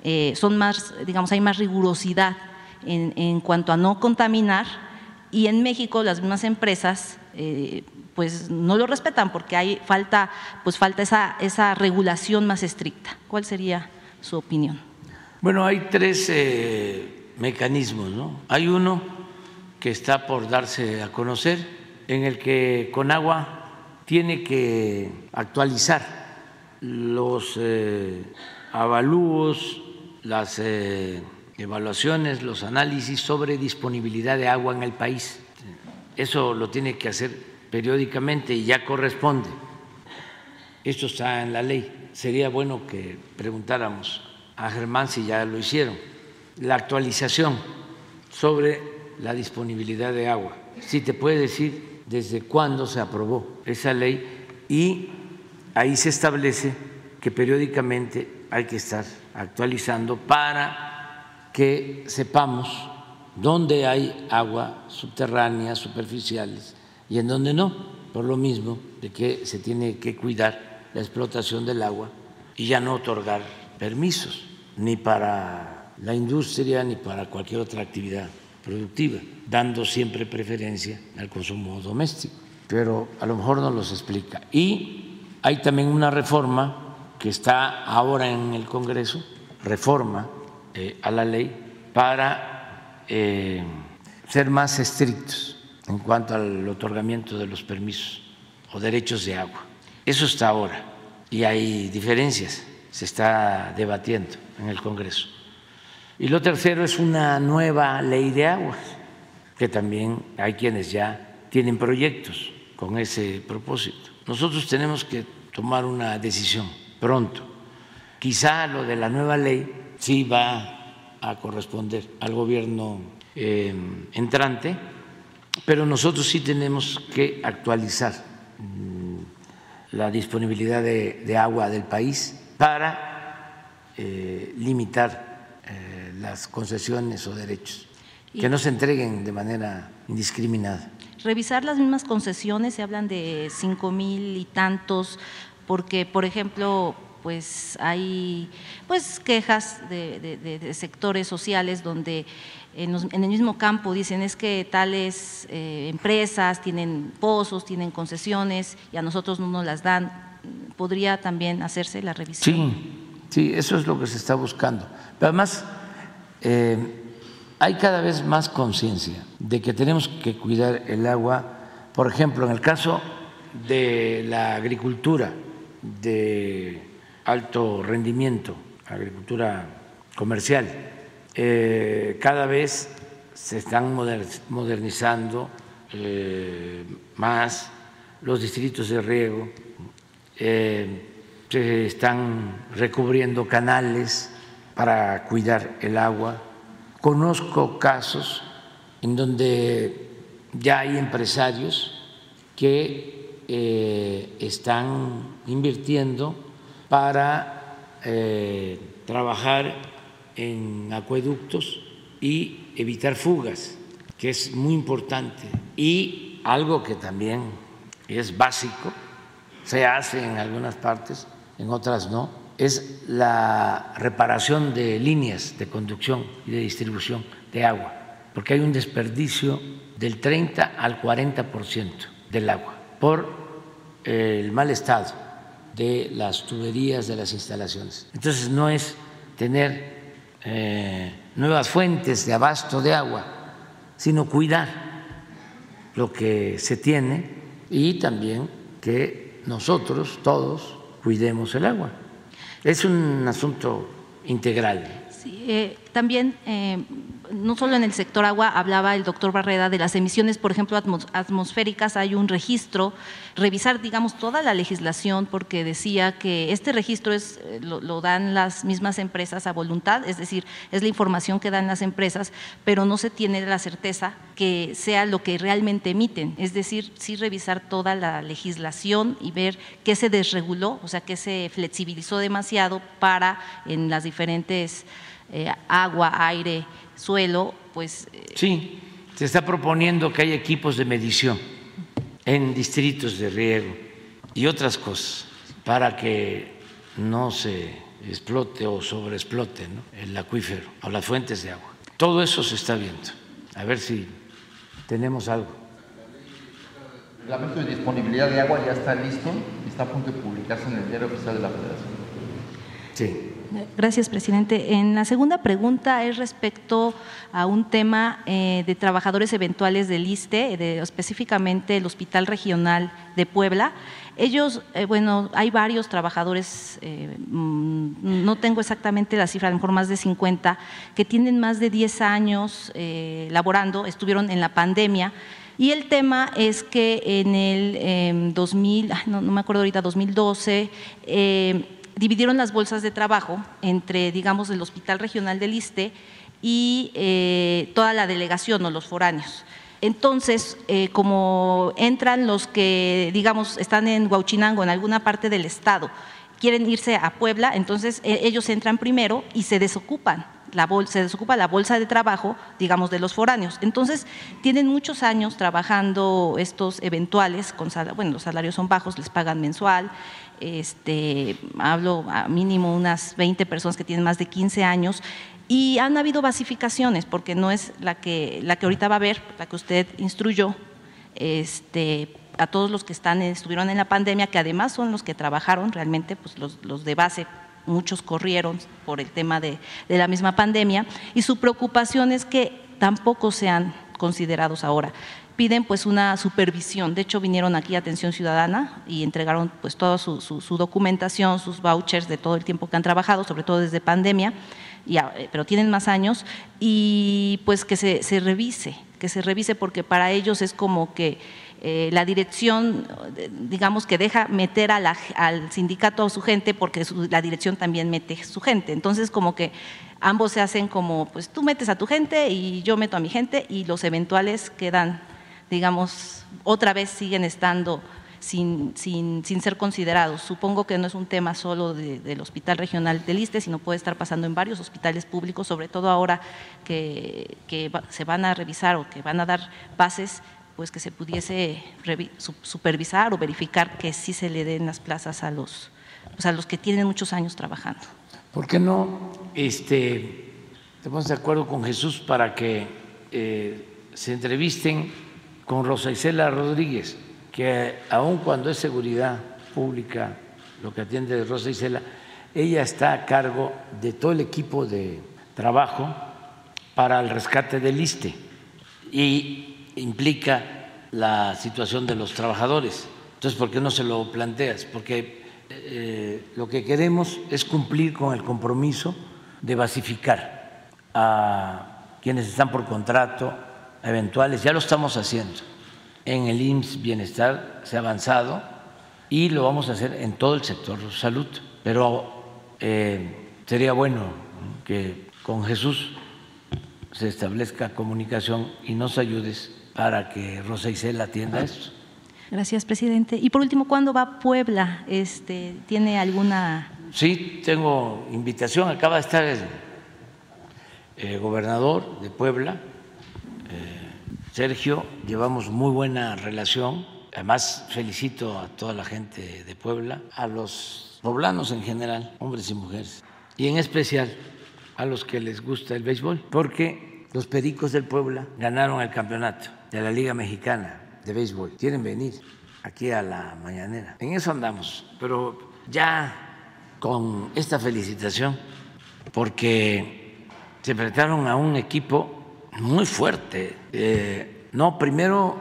eh, son más, digamos, hay más rigurosidad en, en cuanto a no contaminar, y en México las mismas empresas eh, pues no lo respetan porque hay falta, pues falta esa, esa regulación más estricta. ¿Cuál sería su opinión? Bueno, hay tres eh, mecanismos, ¿no? Hay uno que está por darse a conocer, en el que Conagua tiene que actualizar los avalúos, las eh, evaluaciones, los análisis sobre disponibilidad de agua en el país. Eso lo tiene que hacer periódicamente y ya corresponde. Esto está en la ley. Sería bueno que preguntáramos a Germán si ya lo hicieron. La actualización sobre la disponibilidad de agua. Si te puede decir desde cuándo se aprobó esa ley y ahí se establece que periódicamente hay que estar actualizando para que sepamos dónde hay agua subterránea, superficiales y en dónde no, por lo mismo de que se tiene que cuidar la explotación del agua y ya no otorgar permisos ni para la industria ni para cualquier otra actividad productiva, dando siempre preferencia al consumo doméstico. Pero a lo mejor no los explica. Y hay también una reforma que está ahora en el Congreso, reforma eh, a la ley para eh, ser más estrictos en cuanto al otorgamiento de los permisos o derechos de agua. Eso está ahora y hay diferencias, se está debatiendo en el Congreso. Y lo tercero es una nueva ley de aguas, que también hay quienes ya tienen proyectos con ese propósito. Nosotros tenemos que tomar una decisión pronto. Quizá lo de la nueva ley sí va a corresponder al gobierno eh, entrante, pero nosotros sí tenemos que actualizar mm, la disponibilidad de, agua del país para eh, limitar eh, las concesiones o derechos, que no se entreguen de manera indiscriminada. Revisar las mismas concesiones, se hablan de cinco mil y tantos porque, por ejemplo, pues hay pues quejas de, sectores sociales donde en, el mismo campo dicen es que tales eh, empresas tienen pozos, tienen concesiones y a nosotros no nos las dan. ¿Podría también hacerse la revisión? Sí, sí, eso es lo que se está buscando. Pero además, eh, hay cada vez más conciencia de que tenemos que cuidar el agua. Por ejemplo, en el caso de la agricultura, de alto rendimiento, agricultura comercial. Eh, cada vez se están modernizando eh, más los distritos de riego, eh, se están recubriendo canales para cuidar el agua. Conozco casos en donde ya hay empresarios que eh, están invirtiendo para eh, trabajar en acueductos y evitar fugas, que es muy importante. Y algo que también es básico, se hace en algunas partes, en otras no, es la reparación de líneas de conducción y de distribución de agua, porque hay un desperdicio del 30 al 40% del agua por el mal estado de las tuberías de las instalaciones. Entonces no es tener eh, nuevas fuentes de abasto de agua, sino cuidar lo que se tiene y también que nosotros todos cuidemos el agua. Es un asunto integral. Sí, eh, también eh, no solo en el sector agua, hablaba el doctor Barreda de las emisiones, por ejemplo, atmosféricas, hay un registro, revisar, digamos, toda la legislación, porque decía que este registro es, eh, lo, dan las mismas empresas a voluntad, es decir, es la información que dan las empresas, pero no se tiene la certeza que sea lo que realmente emiten, es decir, sí revisar toda la legislación y ver qué se desreguló, o sea, qué se flexibilizó demasiado para en las diferentes eh, agua, aire, suelo, pues... Eh, sí, se está proponiendo que haya equipos de medición en distritos de riego y otras cosas para que no se explote o sobreexplote el acuífero o las fuentes de agua. Todo eso se está viendo. A ver si tenemos algo. El reglamento de disponibilidad de agua ya está listo y está a punto de publicarse en el diario oficial de la Federación. Sí. Gracias, presidente. En la segunda pregunta es respecto a un tema eh, de trabajadores eventuales del ISTE, de, específicamente el Hospital Regional de Puebla. Ellos, eh, bueno, hay varios trabajadores, eh, mm, no tengo exactamente la cifra, a lo mejor más de 50, que tienen más de 10 años laborando, estuvieron en la pandemia. Y el tema es que en el 2000, no, no, me acuerdo ahorita, 2012, dividieron las bolsas de trabajo entre, digamos, el Hospital Regional del Iste y eh, toda la delegación o los foráneos. Entonces, eh, como entran los que, digamos, están en Huauchinango, en alguna parte del estado, quieren irse a Puebla, entonces e, ellos entran primero y se desocupan. La se desocupa la bolsa de trabajo, digamos, de los foráneos. Entonces, tienen muchos años trabajando estos eventuales, con bueno, los salarios son bajos, les pagan mensual, este, hablo a mínimo unas 20 personas que tienen más de 15 años, y han habido basificaciones, porque no es la que, la que ahorita va a haber, la que usted instruyó, este, a todos los que están, estuvieron en la pandemia, que además son los que trabajaron realmente, pues los, de base, muchos corrieron por el tema de la misma pandemia, y su preocupación es que tampoco sean considerados ahora piden pues una supervisión. De hecho, vinieron aquí a Atención Ciudadana y entregaron pues toda su, documentación, sus vouchers de todo el tiempo que han trabajado, sobre todo desde pandemia, eh, pero tienen más años, y pues que se, revise, que se revise porque para ellos es como que eh, la dirección, digamos que deja meter a al sindicato a su gente porque la dirección también mete su gente. Entonces, como que ambos se hacen como, pues tú metes a tu gente y yo meto a mi gente y los eventuales quedan digamos, otra vez siguen estando sin, sin, sin, ser considerados. Supongo que no es un tema solo del Hospital Regional del Iste, sino puede estar pasando en varios hospitales públicos, sobre todo ahora que, que se van a revisar o que van a dar bases, pues que se pudiese supervisar o verificar que sí se le den las plazas a los, pues a los que tienen muchos años trabajando. ¿Por qué no este, te de acuerdo con Jesús para que eh, se entrevisten con Rosa Isela Rodríguez, que aun cuando es seguridad pública lo que atiende Rosa Isela, ella está a cargo de todo el equipo de trabajo para el rescate del ISTE y implica la situación de los trabajadores. Entonces, ¿por qué no se lo planteas? Porque eh, lo que queremos es cumplir con el compromiso de basificar a quienes están por contrato, eventuales, ya lo estamos haciendo. En el IMSS Bienestar se ha avanzado y lo vamos a hacer en todo el sector salud, pero eh, sería bueno que con Jesús se establezca comunicación y nos ayudes para que Rosa Isela atienda esto. Gracias, presidente. Y por último, ¿cuándo va a Puebla? Este, ¿Tiene alguna...? Sí, tengo invitación. Acaba de estar el eh, gobernador de Puebla, Sergio, llevamos muy buena relación. Además, felicito a toda la gente de Puebla, a los poblanos en general, hombres y mujeres, y en especial a los que les gusta el béisbol, porque los Pericos del Puebla ganaron el campeonato de la Liga Mexicana de Béisbol. Quieren venir aquí a la mañanera. En eso andamos, pero ya con esta felicitación, porque se enfrentaron a un equipo muy fuerte. Eh, no, primero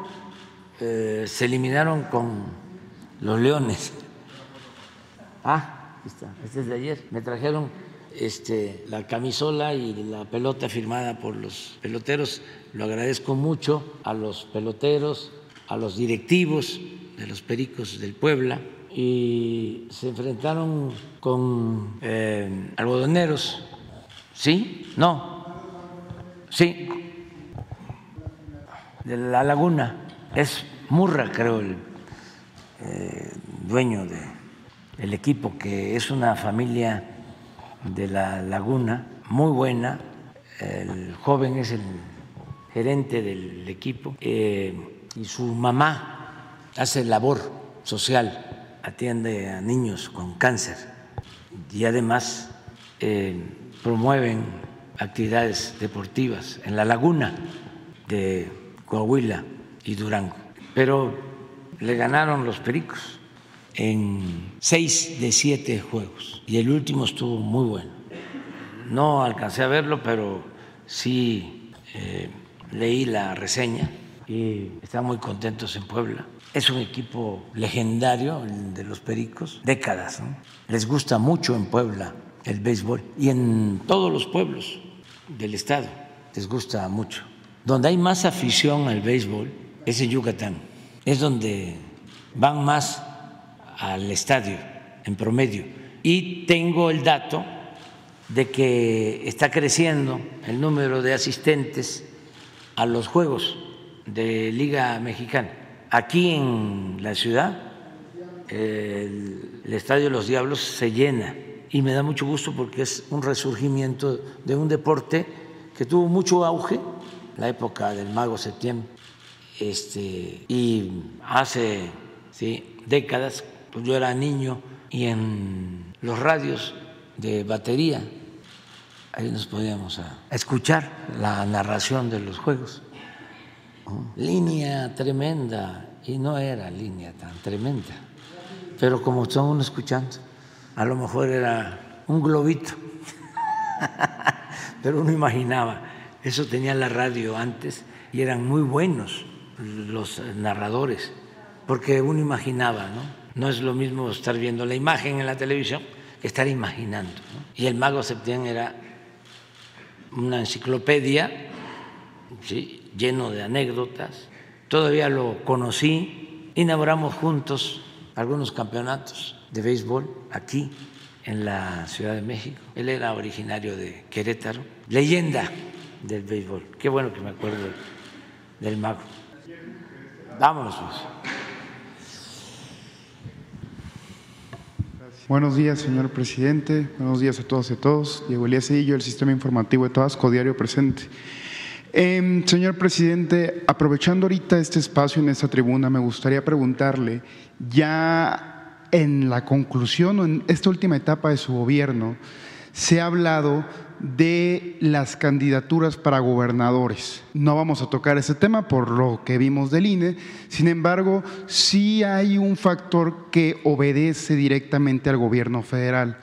eh, se eliminaron con los leones. Ah, está, este es de ayer. Me trajeron este, la camisola y la pelota firmada por los peloteros. Lo agradezco mucho a los peloteros, a los directivos de los Pericos del Puebla y se enfrentaron con eh, algodoneros. ¿Sí? No. Sí, de la laguna. Es Murra, creo, el eh, dueño del equipo, que es una familia de la laguna muy buena. El joven es el gerente del equipo eh, y su mamá hace labor social, atiende a niños con cáncer y además eh, promueven actividades deportivas en la laguna de Coahuila y Durango. Pero le ganaron los Pericos en seis de siete juegos y el último estuvo muy bueno. No alcancé a verlo, pero sí eh, leí la reseña y están muy contentos en Puebla. Es un equipo legendario, de los Pericos, décadas. Les gusta mucho en Puebla el béisbol y en todos los pueblos del estado les gusta mucho. Donde hay más afición al béisbol es en Yucatán, es donde van más al estadio en promedio. Y tengo el dato de que está creciendo el número de asistentes a los Juegos de Liga Mexicana. Aquí en la ciudad, el, Estadio de los Diablos se llena y me da mucho gusto porque es un resurgimiento de un deporte que tuvo mucho auge, la época del mago septiembre, este, y hace décadas, pues yo era niño y en los radios de batería, ahí nos podíamos escuchar la narración de los juegos. Línea tremenda, y no era línea tan tremenda, pero como estamos escuchando, a lo mejor era un globito, pero uno imaginaba, eso tenía la radio antes y eran muy buenos los narradores, porque uno imaginaba, ¿no? No es lo mismo estar viendo la imagen en la televisión que estar imaginando. Y el mago Septién era una enciclopedia ¿sí? lleno de anécdotas. Todavía lo conocí, inauguramos juntos algunos campeonatos de béisbol aquí en la Ciudad de México. Él era originario de Querétaro, leyenda del béisbol. Qué bueno que me acuerdo del mago. Vámonos. Pues. Buenos días, señor presidente. Buenos días a todos y a todos. Diego Elías el Sistema Informativo de Tabasco, diario presente. Em, señor presidente, aprovechando ahorita este espacio en esta tribuna, me gustaría preguntarle, ya en la conclusión o en esta última etapa de su gobierno, se ha hablado de las candidaturas para gobernadores. No vamos a tocar ese tema por lo que vimos del INE, sin embargo, sí hay un factor que obedece directamente al gobierno federal,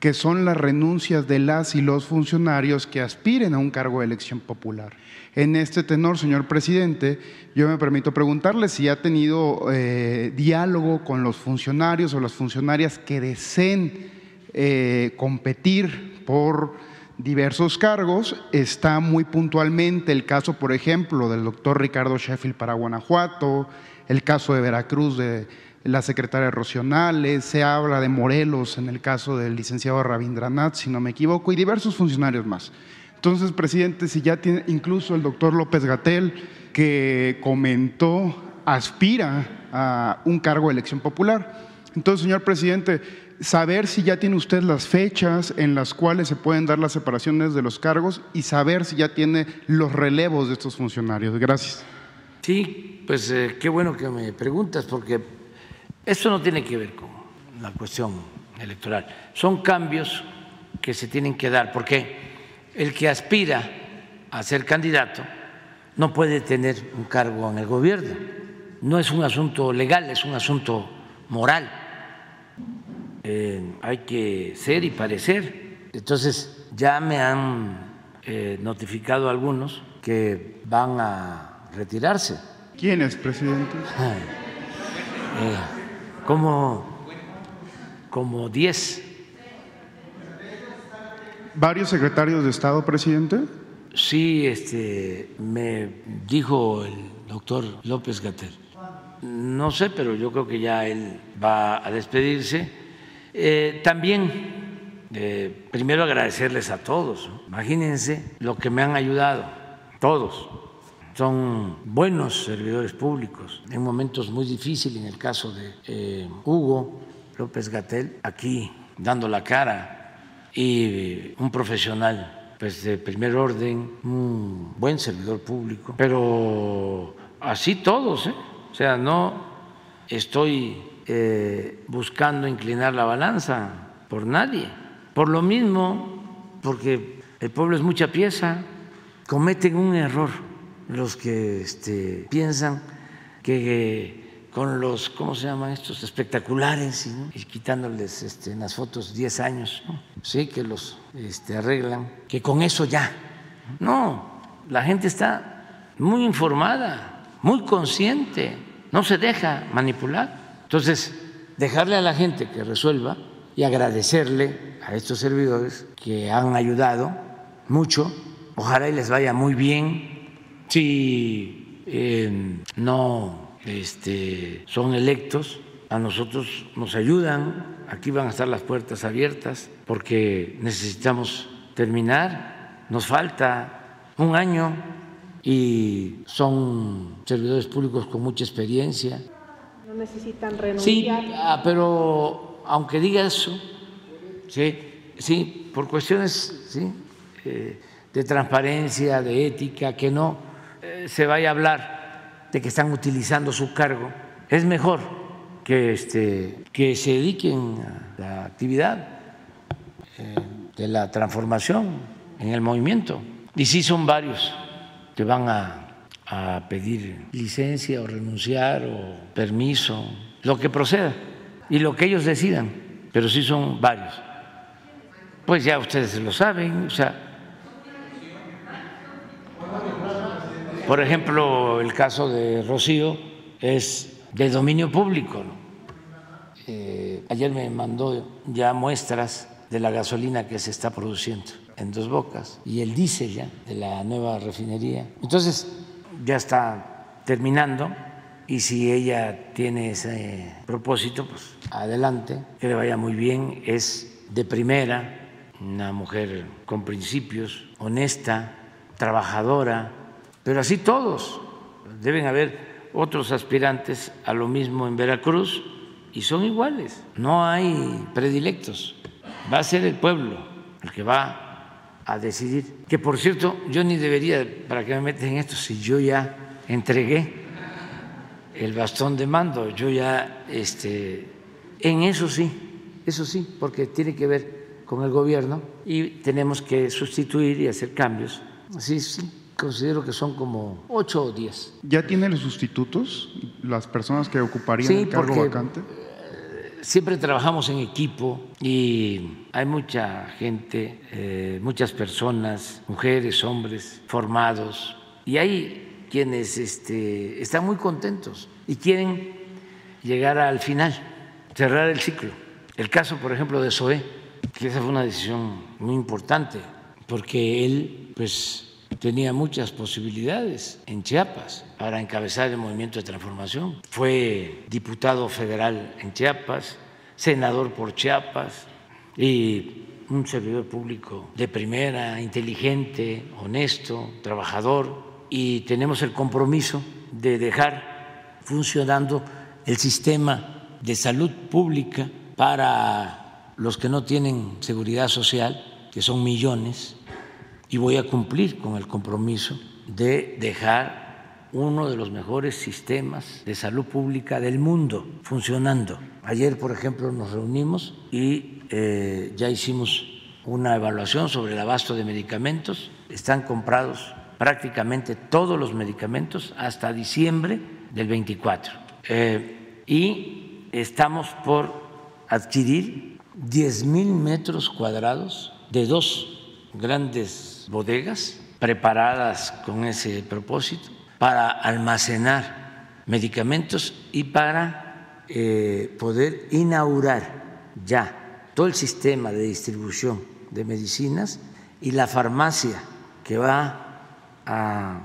que son las renuncias de las y los funcionarios que aspiren a un cargo de elección popular. En este tenor, señor presidente, yo me permito preguntarle si ha tenido eh, diálogo con los funcionarios o las funcionarias que deseen eh, competir por diversos cargos. Está muy puntualmente el caso, por ejemplo, del doctor Ricardo Sheffield para Guanajuato, el caso de Veracruz de la secretaria Rocionales, se habla de Morelos en el caso del licenciado Rabindranath, si no me equivoco, y diversos funcionarios más. Entonces, presidente, si ya tiene incluso el doctor López Gatel, que comentó, aspira a un cargo de elección popular. Entonces, señor presidente, saber si ya tiene usted las fechas en las cuales se pueden dar las separaciones de los cargos y saber si ya tiene los relevos de estos funcionarios. Gracias. Sí, pues eh, qué bueno que me preguntas, porque esto no tiene que ver con la cuestión electoral. Son cambios que se tienen que dar, porque el que aspira a ser candidato no puede tener un cargo en el gobierno. No es un asunto legal, es un asunto moral eh, hay que ser y parecer. Entonces ya me han eh, notificado algunos que van a retirarse. ¿Quiénes, presidente? Eh, como, como diez. ¿Varios secretarios de Estado, presidente? Sí, este, me dijo el doctor López Gatel. No sé, pero yo creo que ya él va a despedirse eh, también, eh, primero agradecerles a todos. Imagínense lo que me han ayudado, todos. Son buenos servidores públicos en momentos muy difíciles, en el caso de eh, Hugo López Gatel, aquí dando la cara, y un profesional pues, de primer orden, un buen servidor público, pero así todos, o sea, no estoy eh, buscando inclinar la balanza por nadie. Por lo mismo, porque el pueblo es mucha pieza, cometen un error los que este, piensan que con los, ¿cómo se llaman estos? Espectaculares, y quitándoles este, en las fotos 10 años, sí, que los este, arreglan, que con eso ya. No, la gente está muy informada, muy consciente, no se deja manipular. Entonces, dejarle a la gente que resuelva y agradecerle a estos servidores que han ayudado mucho. Ojalá y les vaya muy bien. Si eh, no este, son electos, a nosotros nos ayudan. Aquí van a estar las puertas abiertas porque necesitamos terminar. Nos falta un año y son servidores públicos con mucha experiencia. No necesitan renunciar. Sí, ah, pero aunque diga eso, sí, sí, por cuestiones. Eh, de transparencia, de ética, que no eh, se vaya a hablar de que están utilizando su cargo, es mejor que, este, que se dediquen a la actividad eh, de la transformación en el movimiento. Y sí son varios que van a, a pedir licencia o renunciar o permiso, lo que proceda y lo que ellos decidan, pero sí son varios. Pues ya ustedes lo saben, o sea, por ejemplo, el caso de Rocío es de dominio público. Eh, ayer me mandó ya muestras de la gasolina que se está produciendo en Dos Bocas y el diésel ya de la nueva refinería. Entonces, ya está terminando y si ella tiene ese propósito, pues adelante, que le vaya muy bien, es de primera, una mujer con principios, honesta, trabajadora, pero así todos. Deben haber otros aspirantes a lo mismo en Veracruz y son iguales. No hay predilectos. Va a ser el pueblo el que va a decidir. Que por cierto, yo ni debería, para que me metes en esto, si yo ya entregué el bastón de mando, yo ya, este, en eso sí, eso sí, porque tiene que ver con el gobierno y tenemos que sustituir y hacer cambios. Así sí, considero que son como ocho o diez. ¿Ya tiene los sustitutos, las personas que ocuparían el cargo vacante? Siempre trabajamos en equipo y hay mucha gente, eh, muchas personas, mujeres, hombres, formados, y hay quienes este, están muy contentos y quieren llegar al final, cerrar el ciclo. El caso, por ejemplo, de SOE que esa fue una decisión muy importante, porque él pues tenía muchas posibilidades en Chiapas para encabezar el movimiento de transformación. Fue diputado federal en Chiapas, senador por Chiapas y un servidor público de primera, inteligente, honesto, trabajador y tenemos el compromiso de dejar funcionando el sistema de salud pública para los que no tienen seguridad social, que son millones, y voy a cumplir con el compromiso de dejar uno de los mejores sistemas de salud pública del mundo funcionando. Ayer, por ejemplo, nos reunimos y eh, ya hicimos una evaluación sobre el abasto de medicamentos. Están comprados prácticamente todos los medicamentos hasta diciembre del 24. Eh, y estamos por adquirir 10 mil metros cuadrados de dos grandes bodegas preparadas con ese propósito para almacenar medicamentos y para eh, poder inaugurar ya todo el sistema de distribución de medicinas y la farmacia que va a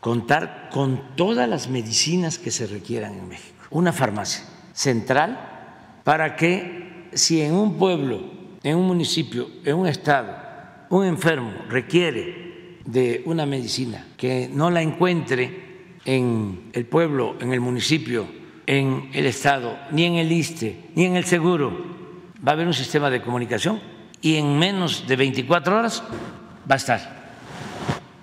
contar con todas las medicinas que se requieran en México. Una farmacia central para que si en un pueblo, en un municipio, en un estado, un enfermo requiere de una medicina que no la encuentre en el pueblo, en el municipio, en el estado, ni en el ISTE, ni en el seguro, va a haber un sistema de comunicación y en menos de 24 horas va a estar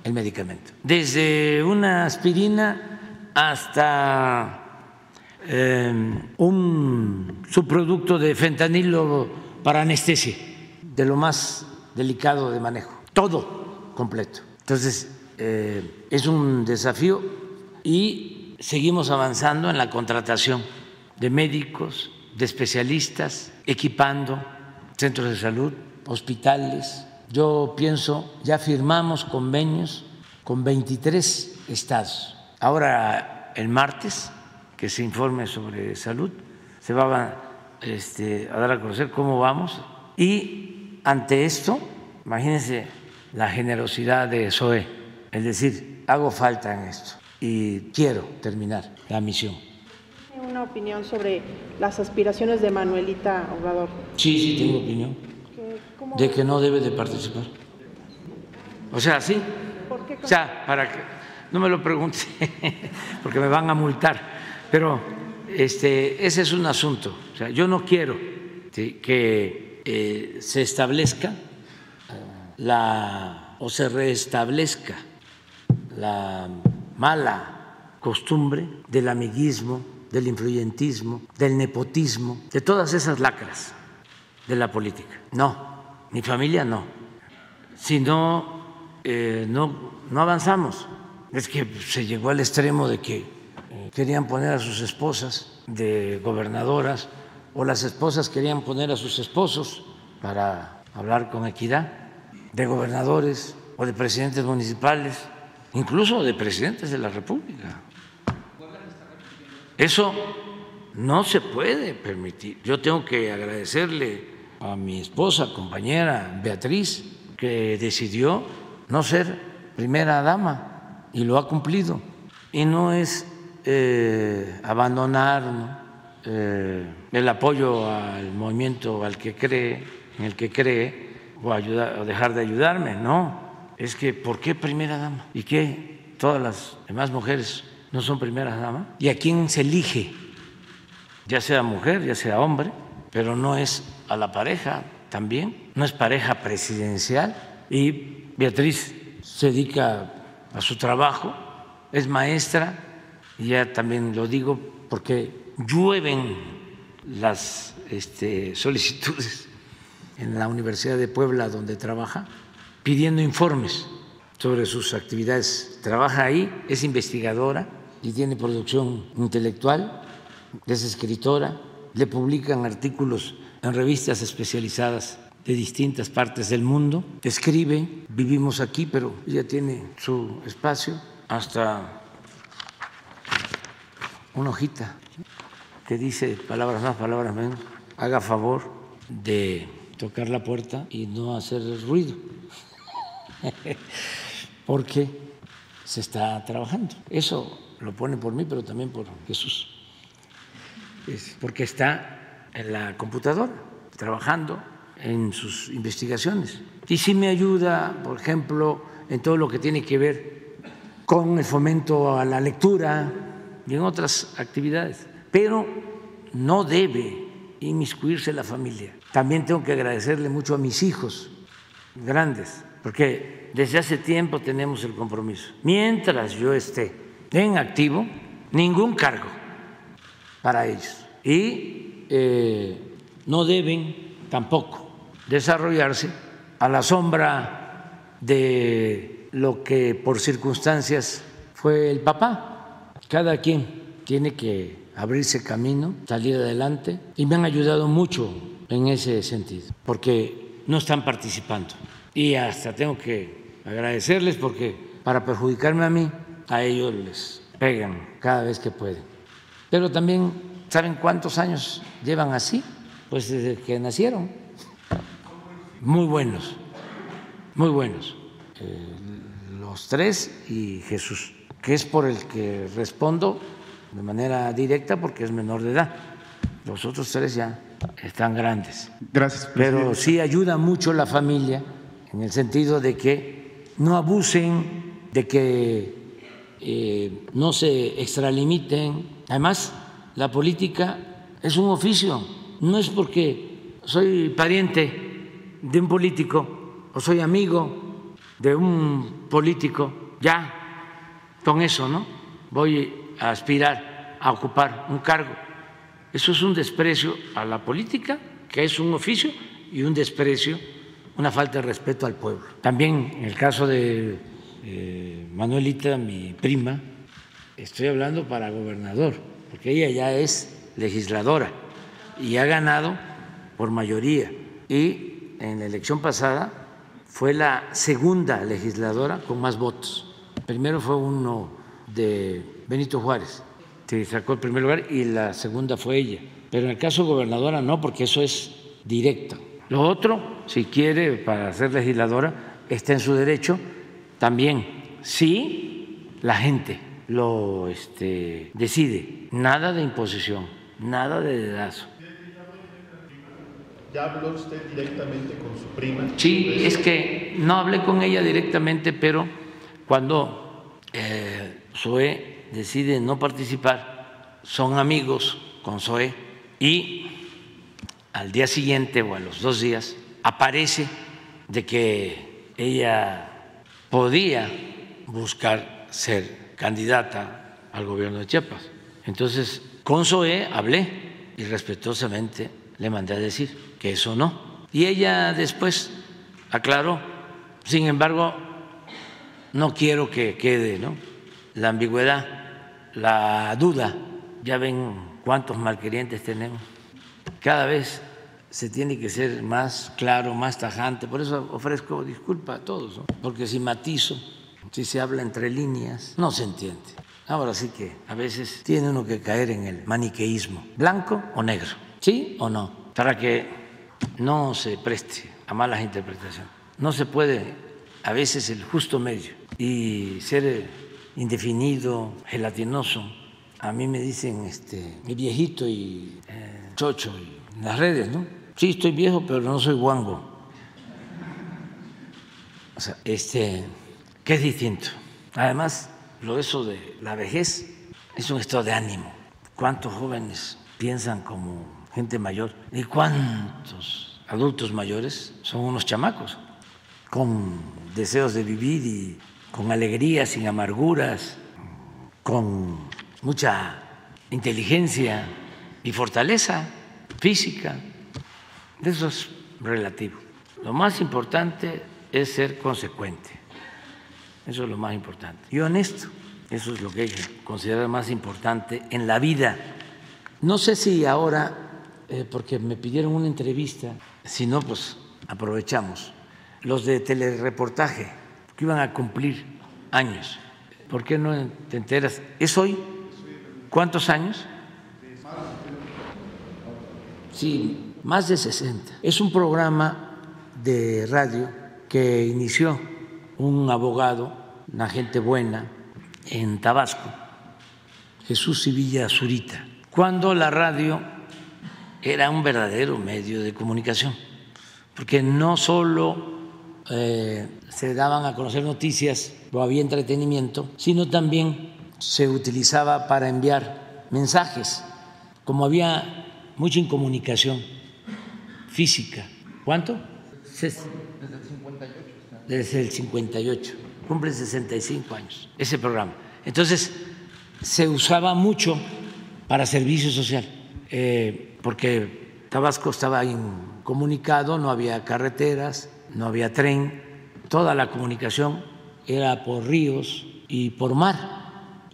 el medicamento. Desde una aspirina hasta Em, un subproducto de fentanilo para anestesia, de lo más delicado de manejo, todo completo. Entonces, eh, es un desafío y seguimos avanzando en la contratación de médicos, de especialistas, equipando centros de salud, hospitales. Yo pienso, ya firmamos convenios con 23 estados. Ahora, el martes, que se informe sobre salud, se va este, a, dar a conocer cómo vamos. Y ante esto, imagínense la generosidad de SOE, es decir, hago falta en esto y quiero terminar la misión. ¿Tiene una opinión sobre las aspiraciones de Manuelita Obrador? Sí, sí, tengo opinión. De que no debe de participar. O sea, sí. ¿Por qué? O sea, para que no me lo pregunte, porque me van a multar. Pero este, ese es un asunto. O sea, yo no quiero que eh, se establezca la o se restablezca la mala costumbre del amiguismo, del influyentismo, del nepotismo, de todas esas lacras de la política. No, mi familia no. Si no, eh, no, no avanzamos. Es que se llegó al extremo de que eh, querían poner a sus esposas de gobernadoras o las esposas querían poner a sus esposos para hablar con equidad, de gobernadores o de presidentes municipales incluso de presidentes de la República. Eso no se puede permitir. Yo tengo que agradecerle a mi esposa, compañera Beatriz, que decidió no ser primera dama y lo ha cumplido. Y no es eh, abandonar eh, el apoyo al movimiento al que cree, en el que cree, o, ayudar, o dejar de ayudarme, no es que ¿por qué primera dama? ¿Y qué todas las demás mujeres no son primeras damas? ¿Y a quién se elige? Ya sea mujer, ya sea hombre, pero no es a la pareja también, no es pareja presidencial. Y Beatriz se dedica a su trabajo, es maestra, y ya también lo digo porque llueven las este, solicitudes en la Universidad de Puebla donde trabaja pidiendo informes sobre sus actividades. Trabaja ahí, es investigadora y tiene producción intelectual, es escritora, le publican artículos en revistas especializadas de distintas partes del mundo, escribe, vivimos aquí, pero ella tiene su espacio, hasta una hojita que dice palabras más, palabras menos, haga favor de tocar la puerta y no hacer ruido porque se está trabajando. Eso lo pone por mí, pero también por Jesús. porque está en la computadora, trabajando en sus investigaciones. Y sí me ayuda, por ejemplo, en todo lo que tiene que ver con el fomento a la lectura y en otras actividades. Pero no debe inmiscuirse la familia. También tengo que agradecerle mucho a mis hijos grandes porque desde hace tiempo tenemos el compromiso. Mientras yo esté en activo, ningún cargo para ellos. Y eh, no deben tampoco desarrollarse a la sombra de lo que por circunstancias fue el papá. Cada quien tiene que abrirse camino, salir adelante, y me han ayudado mucho en ese sentido, porque no están participando y hasta tengo que agradecerles porque para perjudicarme a mí, a ellos les pegan cada vez que pueden. Pero también, ¿saben cuántos años llevan así? Pues desde que nacieron. Muy buenos, muy buenos. Eh, los tres y Jesús, que es por el que respondo de manera directa porque es menor de edad. Los otros tres ya están grandes. Gracias. Pero sí ayuda mucho la familia en el sentido de que no abusen, de que eh, no se extralimiten. Además, la política es un oficio, no es porque soy pariente de un político o soy amigo de un político, ya con eso, ¿no? Voy aspirar a ocupar un cargo. Eso es un desprecio a la política, que es un oficio, y un desprecio una falta de respeto al pueblo. También en el caso de eh, Manuelita, mi prima, estoy hablando para gobernador, porque ella ya es legisladora y ha ganado por mayoría. Y en la elección pasada fue la segunda legisladora con más votos. Primero fue uno de Benito Juárez, que sacó el primer lugar, y la segunda fue ella. Pero en el caso gobernadora no, porque eso es directo. Lo otro, si quiere para ser legisladora, está en su derecho también, si la gente lo este, decide. Nada de imposición, nada de dedazo. ¿Ya habló usted directamente con su prima? Sí, es que no hablé con ella directamente, pero cuando eh, Zoé decide no participar, son amigos con Zoé y al día siguiente o a los dos días aparece de que ella podía buscar ser candidata al gobierno de Chiapas. Entonces, con Zoé hablé y respetuosamente le mandé a decir que eso no. Y ella después aclaró, sin embargo, no quiero que quede ¿no? La ambigüedad, la duda. Ya ven cuántos malquerientes tenemos. Cada vez se tiene que ser más claro, más tajante. Por eso ofrezco disculpa a todos, porque si matizo, si se habla entre líneas, no se entiende. Ahora sí que a veces tiene uno que caer en el maniqueísmo, blanco o negro, ¿sí o no? Para que no se preste a malas interpretaciones. No se puede a veces el justo medio y ser indefinido, gelatinoso. A mí me dicen este, mi viejito y eh, chocho en las redes, ¿no? Sí, estoy viejo, pero no soy guango. O sea, este, ¿qué es distinto? Además, lo eso de la vejez es un estado de ánimo. ¿Cuántos jóvenes piensan como gente mayor? ¿Y cuántos adultos mayores son unos chamacos con deseos de vivir y con alegría, sin amarguras, con mucha inteligencia y fortaleza física? Eso es relativo. Lo más importante es ser consecuente. Eso es lo más importante. Y honesto. Eso es lo que hay que considerar más importante en la vida. No sé si ahora, eh, porque me pidieron una entrevista, si no, pues aprovechamos. Los de telereportaje, que iban a cumplir años. ¿Por qué no te enteras? ¿Es hoy? ¿Cuántos años? Sí, más de 60. Es un programa de radio que inició un abogado, una gente buena, en Tabasco, Jesús Sevilla Zurita, cuando la radio era un verdadero medio de comunicación, porque no solo eh, se daban a conocer noticias o había entretenimiento, sino también se utilizaba para enviar mensajes, como había mucha incomunicación física. ¿Cuánto? Desde el 58. Desde el 58. Cumple 65 años ese programa. Entonces, se usaba mucho para servicio social, eh, porque Tabasco estaba incomunicado, no había carreteras, no había tren, toda la comunicación era por ríos y por mar,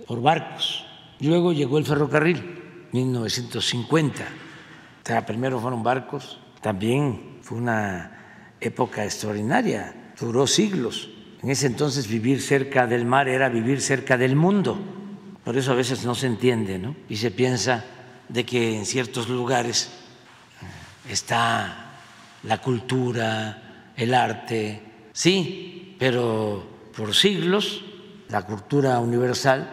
por barcos. Luego llegó el ferrocarril, 1950. O sea, primero fueron barcos, también fue una época extraordinaria, duró siglos. En ese entonces vivir cerca del mar era vivir cerca del mundo. Por eso a veces no se entiende, ¿no? Y se piensa de que en ciertos lugares está la cultura, el arte, sí, pero por siglos la cultura universal,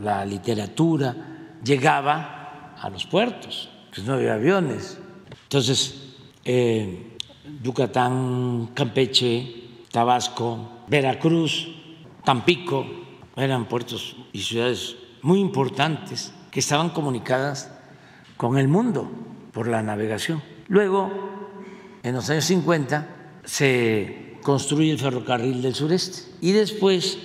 la literatura, llegaba a los puertos, pues no había aviones. Entonces, eh, Yucatán, Campeche, Tabasco, Veracruz, Tampico, eran puertos y ciudades muy importantes que estaban comunicadas con el mundo por la navegación. Luego, en los años 50, se construye el ferrocarril del sureste y después,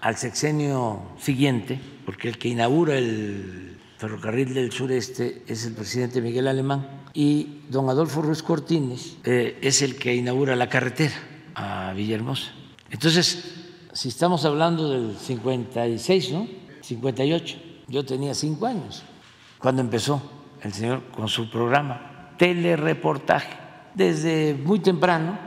al sexenio siguiente, porque el que inaugura el ferrocarril del sureste es el presidente Miguel Alemán y don Adolfo Ruiz Cortines eh, es el que inaugura la carretera a Villahermosa. Entonces, si estamos hablando del 56, ¿no? 58, yo tenía cinco años cuando empezó el señor con su programa, telereportaje, desde muy temprano,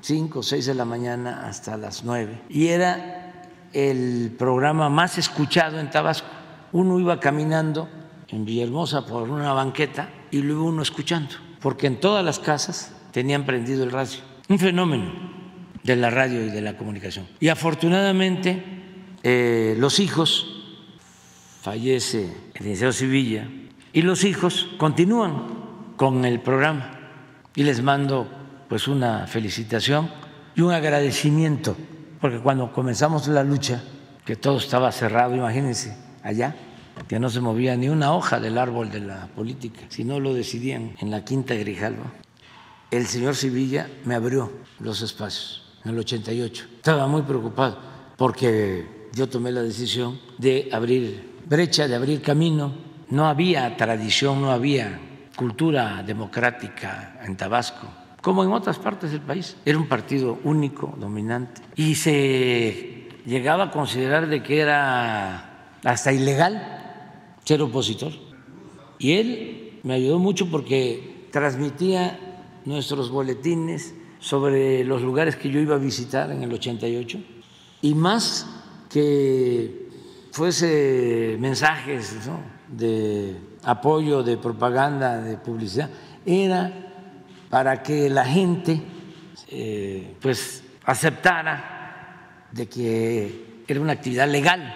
5 o 6 de la mañana hasta las 9, y era el programa más escuchado en Tabasco. Uno iba caminando en Villahermosa por una banqueta y lo iba uno escuchando, porque en todas las casas tenían prendido el radio. Un fenómeno de la radio y de la comunicación. Y afortunadamente eh, los hijos, fallece el licenciado Sevilla, y los hijos continúan con el programa. Y les mando pues una felicitación y un agradecimiento, porque cuando comenzamos la lucha, que todo estaba cerrado, imagínense, allá, que no se movía ni una hoja del árbol de la política, si no lo decidían en la Quinta Grijalva. El señor Sevilla me abrió los espacios en el 88. Estaba muy preocupado porque yo tomé la decisión de abrir brecha, de abrir camino. No había tradición, no había cultura democrática en Tabasco, como en otras partes del país. Era un partido único, dominante. Y se llegaba a considerar de que era hasta ilegal ser opositor. Y él me ayudó mucho porque transmitía nuestros boletines sobre los lugares que yo iba a visitar en el 88 y más que fuese mensajes de apoyo, de propaganda, de publicidad, era para que la gente eh, pues aceptara de que era una actividad legal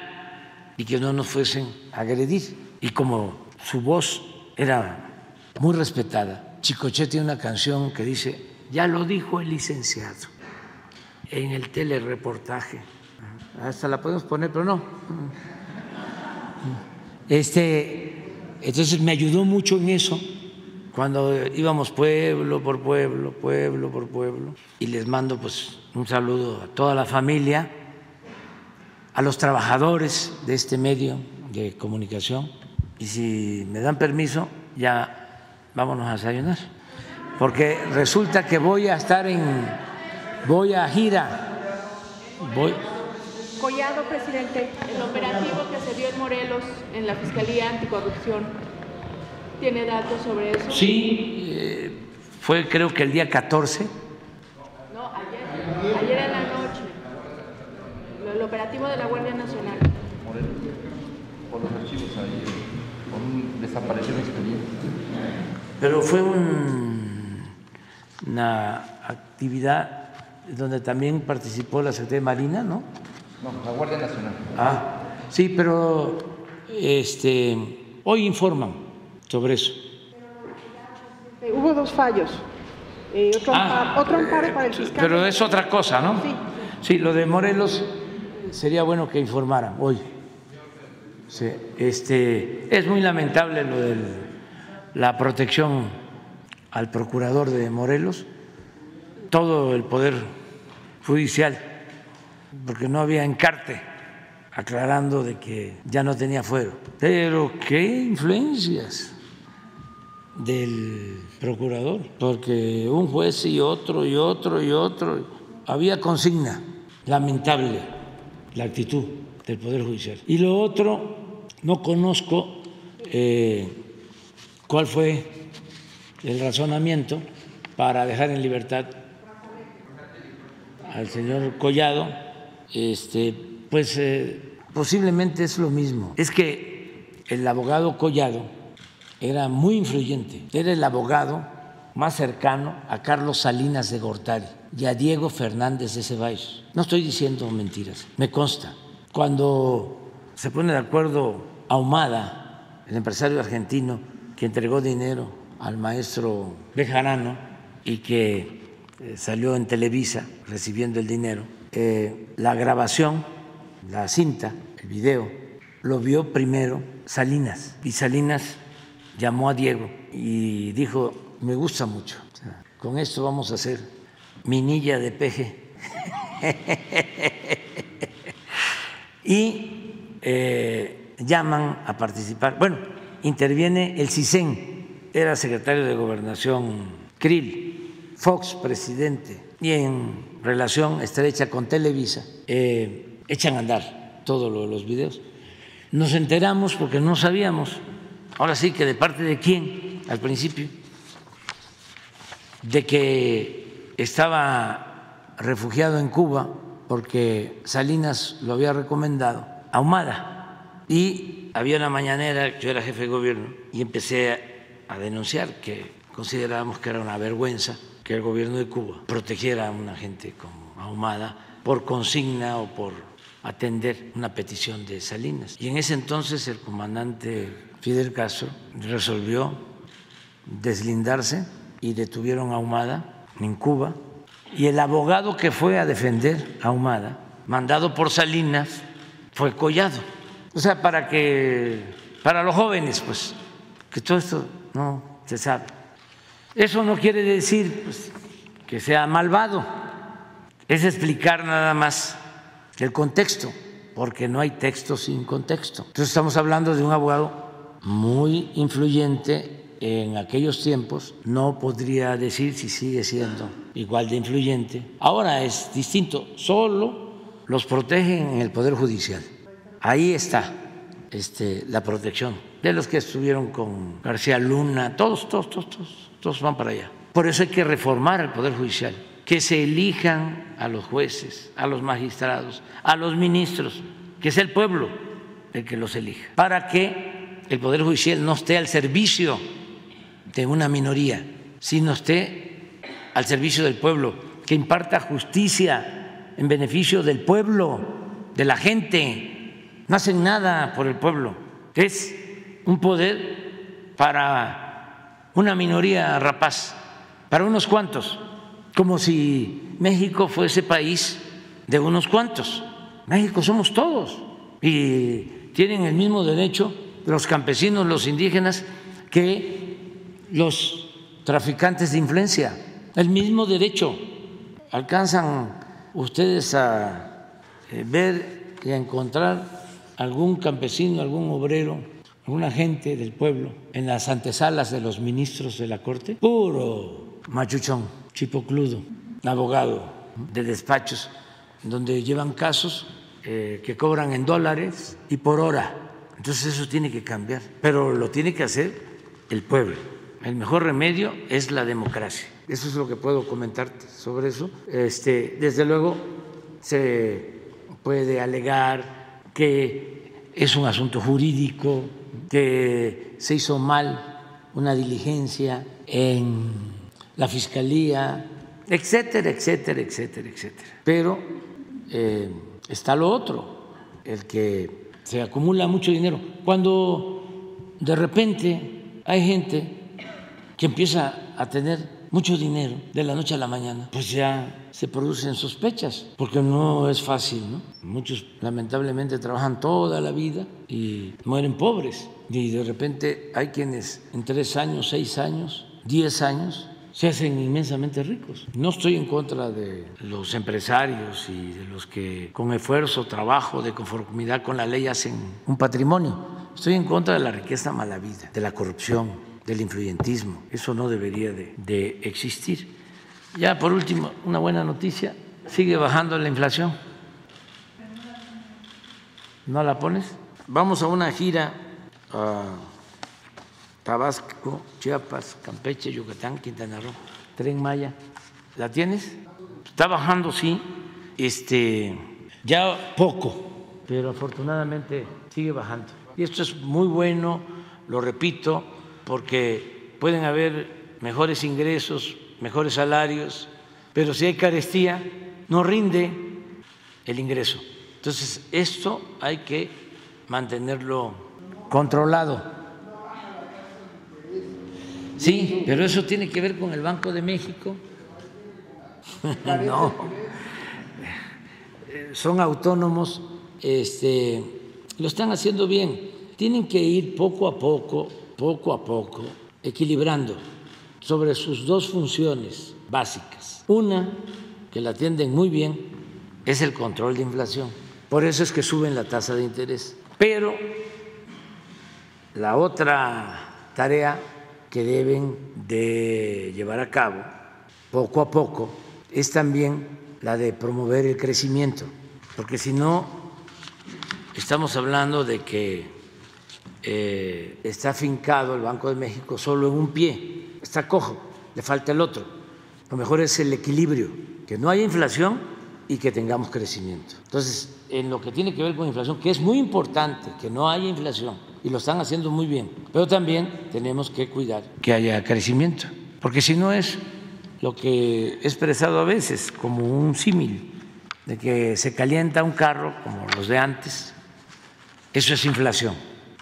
y que no nos fuesen a agredir. Y como su voz era muy respetada, Chicoche tiene una canción que dice, ya lo dijo el licenciado en el telereportaje. Hasta la podemos poner, pero no. Este, entonces me ayudó mucho en eso cuando íbamos pueblo por pueblo, pueblo por pueblo, y les mando pues un saludo a toda la familia a los trabajadores de este medio de comunicación y si me dan permiso ya vámonos a desayunar porque resulta que voy a estar en voy a gira voy Collado, presidente, el operativo que se dio en Morelos en la Fiscalía Anticorrupción, ¿tiene datos sobre eso? Sí, eh, fue creo que el día 14. No, ayer, ayer en la noche el operativo de la Guardia Nacional. Por los archivos ahí, con un desaparición expediente. Pero fue un, una actividad donde también participó la Secretaría de Marina, ¿no? No, la Guardia Nacional. Ah, sí, pero este, hoy informan sobre eso. Eh, hubo dos fallos. Eh, otro, Ah, amparo, otro amparo para el fiscal. Pero es otra cosa, ¿no? Sí. Sí, lo de Morelos sería bueno que informaran hoy. Sí, este, es muy lamentable lo de la protección al procurador de Morelos, todo el poder judicial, porque no había encarte aclarando de que ya no tenía fuero. Pero qué influencias del procurador, porque un juez y otro y otro y otro, había consigna, lamentable la actitud del Poder Judicial. Y lo otro, no conozco eh, cuál fue el razonamiento para dejar en libertad al señor Collado, este, pues eh, posiblemente es lo mismo. Es que el abogado Collado era muy influyente, era el abogado más cercano a Carlos Salinas de Gortari y a Diego Fernández de Ceballos. No estoy diciendo mentiras, me consta. Cuando se pone de acuerdo Ahumada, el empresario argentino que entregó dinero al maestro Bejarano y que eh, salió en Televisa recibiendo el dinero, eh, la grabación, la cinta, el video, lo vio primero Salinas y Salinas llamó a Diego y dijo, me gusta mucho, con esto vamos a hacer minilla de peje. y eh, llaman a participar. Bueno, interviene el CISEN, era secretario de Gobernación Krill, Fox presidente y en relación estrecha con Televisa, eh, echan a andar todos los videos. Nos enteramos porque no sabíamos, ahora sí que de parte de quién al principio, de que estaba refugiado en Cuba porque Salinas lo había recomendado, Ahumada, y había una mañanera, yo era jefe de gobierno, y empecé a denunciar que considerábamos que era una vergüenza que el gobierno de Cuba protegiera a una gente como Ahumada por consigna o por atender una petición de Salinas. Y en ese entonces el comandante Fidel Castro resolvió deslindarse y detuvieron a Ahumada en Cuba. Y el abogado que fue a defender a Ahumada, mandado por Salinas, fue collado. O sea, para que, para los jóvenes, pues, que todo esto no se sabe. Eso no quiere decir pues, que sea malvado, es explicar nada más el contexto, porque no hay texto sin contexto. Entonces estamos hablando de un abogado muy influyente en aquellos tiempos, no podría decir si sigue siendo igual de influyente. Ahora es distinto, solo los protegen en el Poder Judicial. Ahí está este, la protección de los que estuvieron con García Luna, todos, todos, todos, todos, todos van para allá. Por eso hay que reformar el Poder Judicial, que se elijan a los jueces, a los magistrados, a los ministros, que sea el pueblo el que los elija, para que el Poder Judicial no esté al servicio de una minoría, sino esté al servicio del pueblo, que imparta justicia en beneficio del pueblo, de la gente. No hacen nada por el pueblo. Es un poder para una minoría rapaz, para unos cuantos, como si México fuese país de unos cuantos. México somos todos y tienen el mismo derecho los campesinos, los indígenas, que los traficantes de influencia, el mismo derecho. ¿Alcanzan ustedes a eh, ver y a encontrar algún campesino, algún obrero, alguna gente del pueblo en las antesalas de los ministros de la Corte? Puro machuchón, chipocludo, abogado de despachos, donde llevan casos eh, que cobran en dólares y por hora. Entonces eso tiene que cambiar, pero lo tiene que hacer el pueblo el mejor remedio es la democracia. Eso es lo que puedo comentarte sobre eso. Este, desde luego se puede alegar que es un asunto jurídico, que se hizo mal una diligencia en la fiscalía, etcétera, etcétera, etcétera, etcétera. Pero eh, está lo otro, el que se acumula mucho dinero. Cuando de repente hay gente que empieza a tener mucho dinero de la noche a la mañana, pues ya se producen sospechas, porque no es fácil, ¿no? Muchos lamentablemente trabajan toda la vida y mueren pobres. Y de repente hay quienes en tres años, seis años, diez años, se hacen inmensamente ricos. No estoy en contra de los empresarios y de los que con esfuerzo, trabajo, de conformidad con la ley hacen un patrimonio. Estoy en contra de la riqueza mala vida, de la corrupción, del influyentismo. Eso no debería de, existir. Ya por último, una buena noticia, sigue bajando la inflación. ¿No la pones? Vamos a una gira a Tabasco, Chiapas, Campeche, Yucatán, Quintana Roo, Tren Maya. ¿La tienes? Está bajando, sí, este, ya poco, pero afortunadamente sigue bajando. Y esto es muy bueno, lo repito, porque pueden haber mejores ingresos, mejores salarios, pero si hay carestía, no rinde el ingreso. Entonces, esto hay que mantenerlo controlado. Sí, pero eso tiene que ver con el Banco de México. no, son autónomos, este, lo están haciendo bien. Tienen que ir poco a poco poco a poco, equilibrando sobre sus dos funciones básicas. Una, que la atienden muy bien, es el control de inflación. Por eso es que suben la tasa de interés. Pero la otra tarea que deben de llevar a cabo poco a poco es también la de promover el crecimiento, porque si no, estamos hablando de que eh, está afincado el Banco de México solo en un pie, está cojo, le falta el otro. Lo mejor es el equilibrio, que no haya inflación y que tengamos crecimiento. Entonces, en lo que tiene que ver con inflación, que es muy importante que no haya inflación, y lo están haciendo muy bien, pero también tenemos que cuidar que haya crecimiento, porque si no es lo que he expresado a veces como un símil, de que se calienta un carro como los de antes, eso es inflación.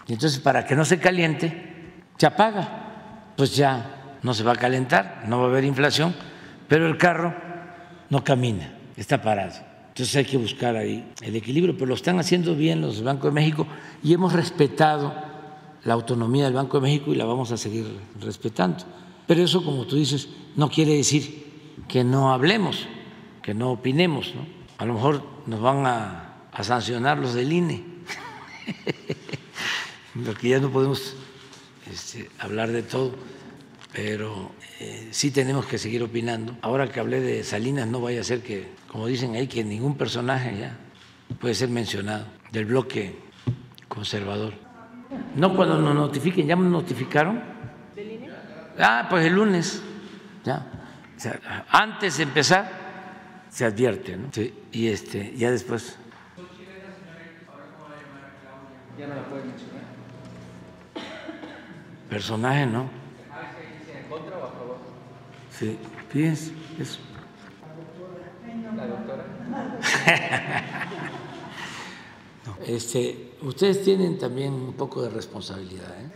Y entonces para que no se caliente, se apaga, pues ya no se va a calentar, no va a haber inflación, pero el carro no camina, está parado. Entonces hay que buscar ahí el equilibrio, pero lo están haciendo bien los Bancos de México y hemos respetado la autonomía del Banco de México y la vamos a seguir respetando. Pero eso, como tú dices, no quiere decir que no hablemos, que no opinemos. ¿no? A lo mejor nos van a, sancionar los del INE, porque ya no podemos este, hablar de todo, pero eh, sí tenemos que seguir opinando. Ahora que hablé de Salinas, no vaya a ser que, como dicen ahí, que ningún personaje ya puede ser mencionado del bloque conservador. No cuando nos notifiquen, ya nos notificaron. Ah, pues el lunes, ya. O sea, antes de empezar, se advierte, ¿no? Sí, y este, ya después. Ya no la puedes mencionar. Personaje, ¿no? ¿En contra o a favor? Sí, fíjense, eso. La doctora. Este, ustedes tienen también un poco de responsabilidad, ¿eh?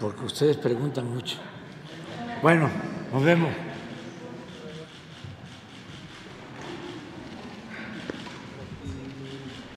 porque ustedes preguntan mucho. Bueno, nos vemos.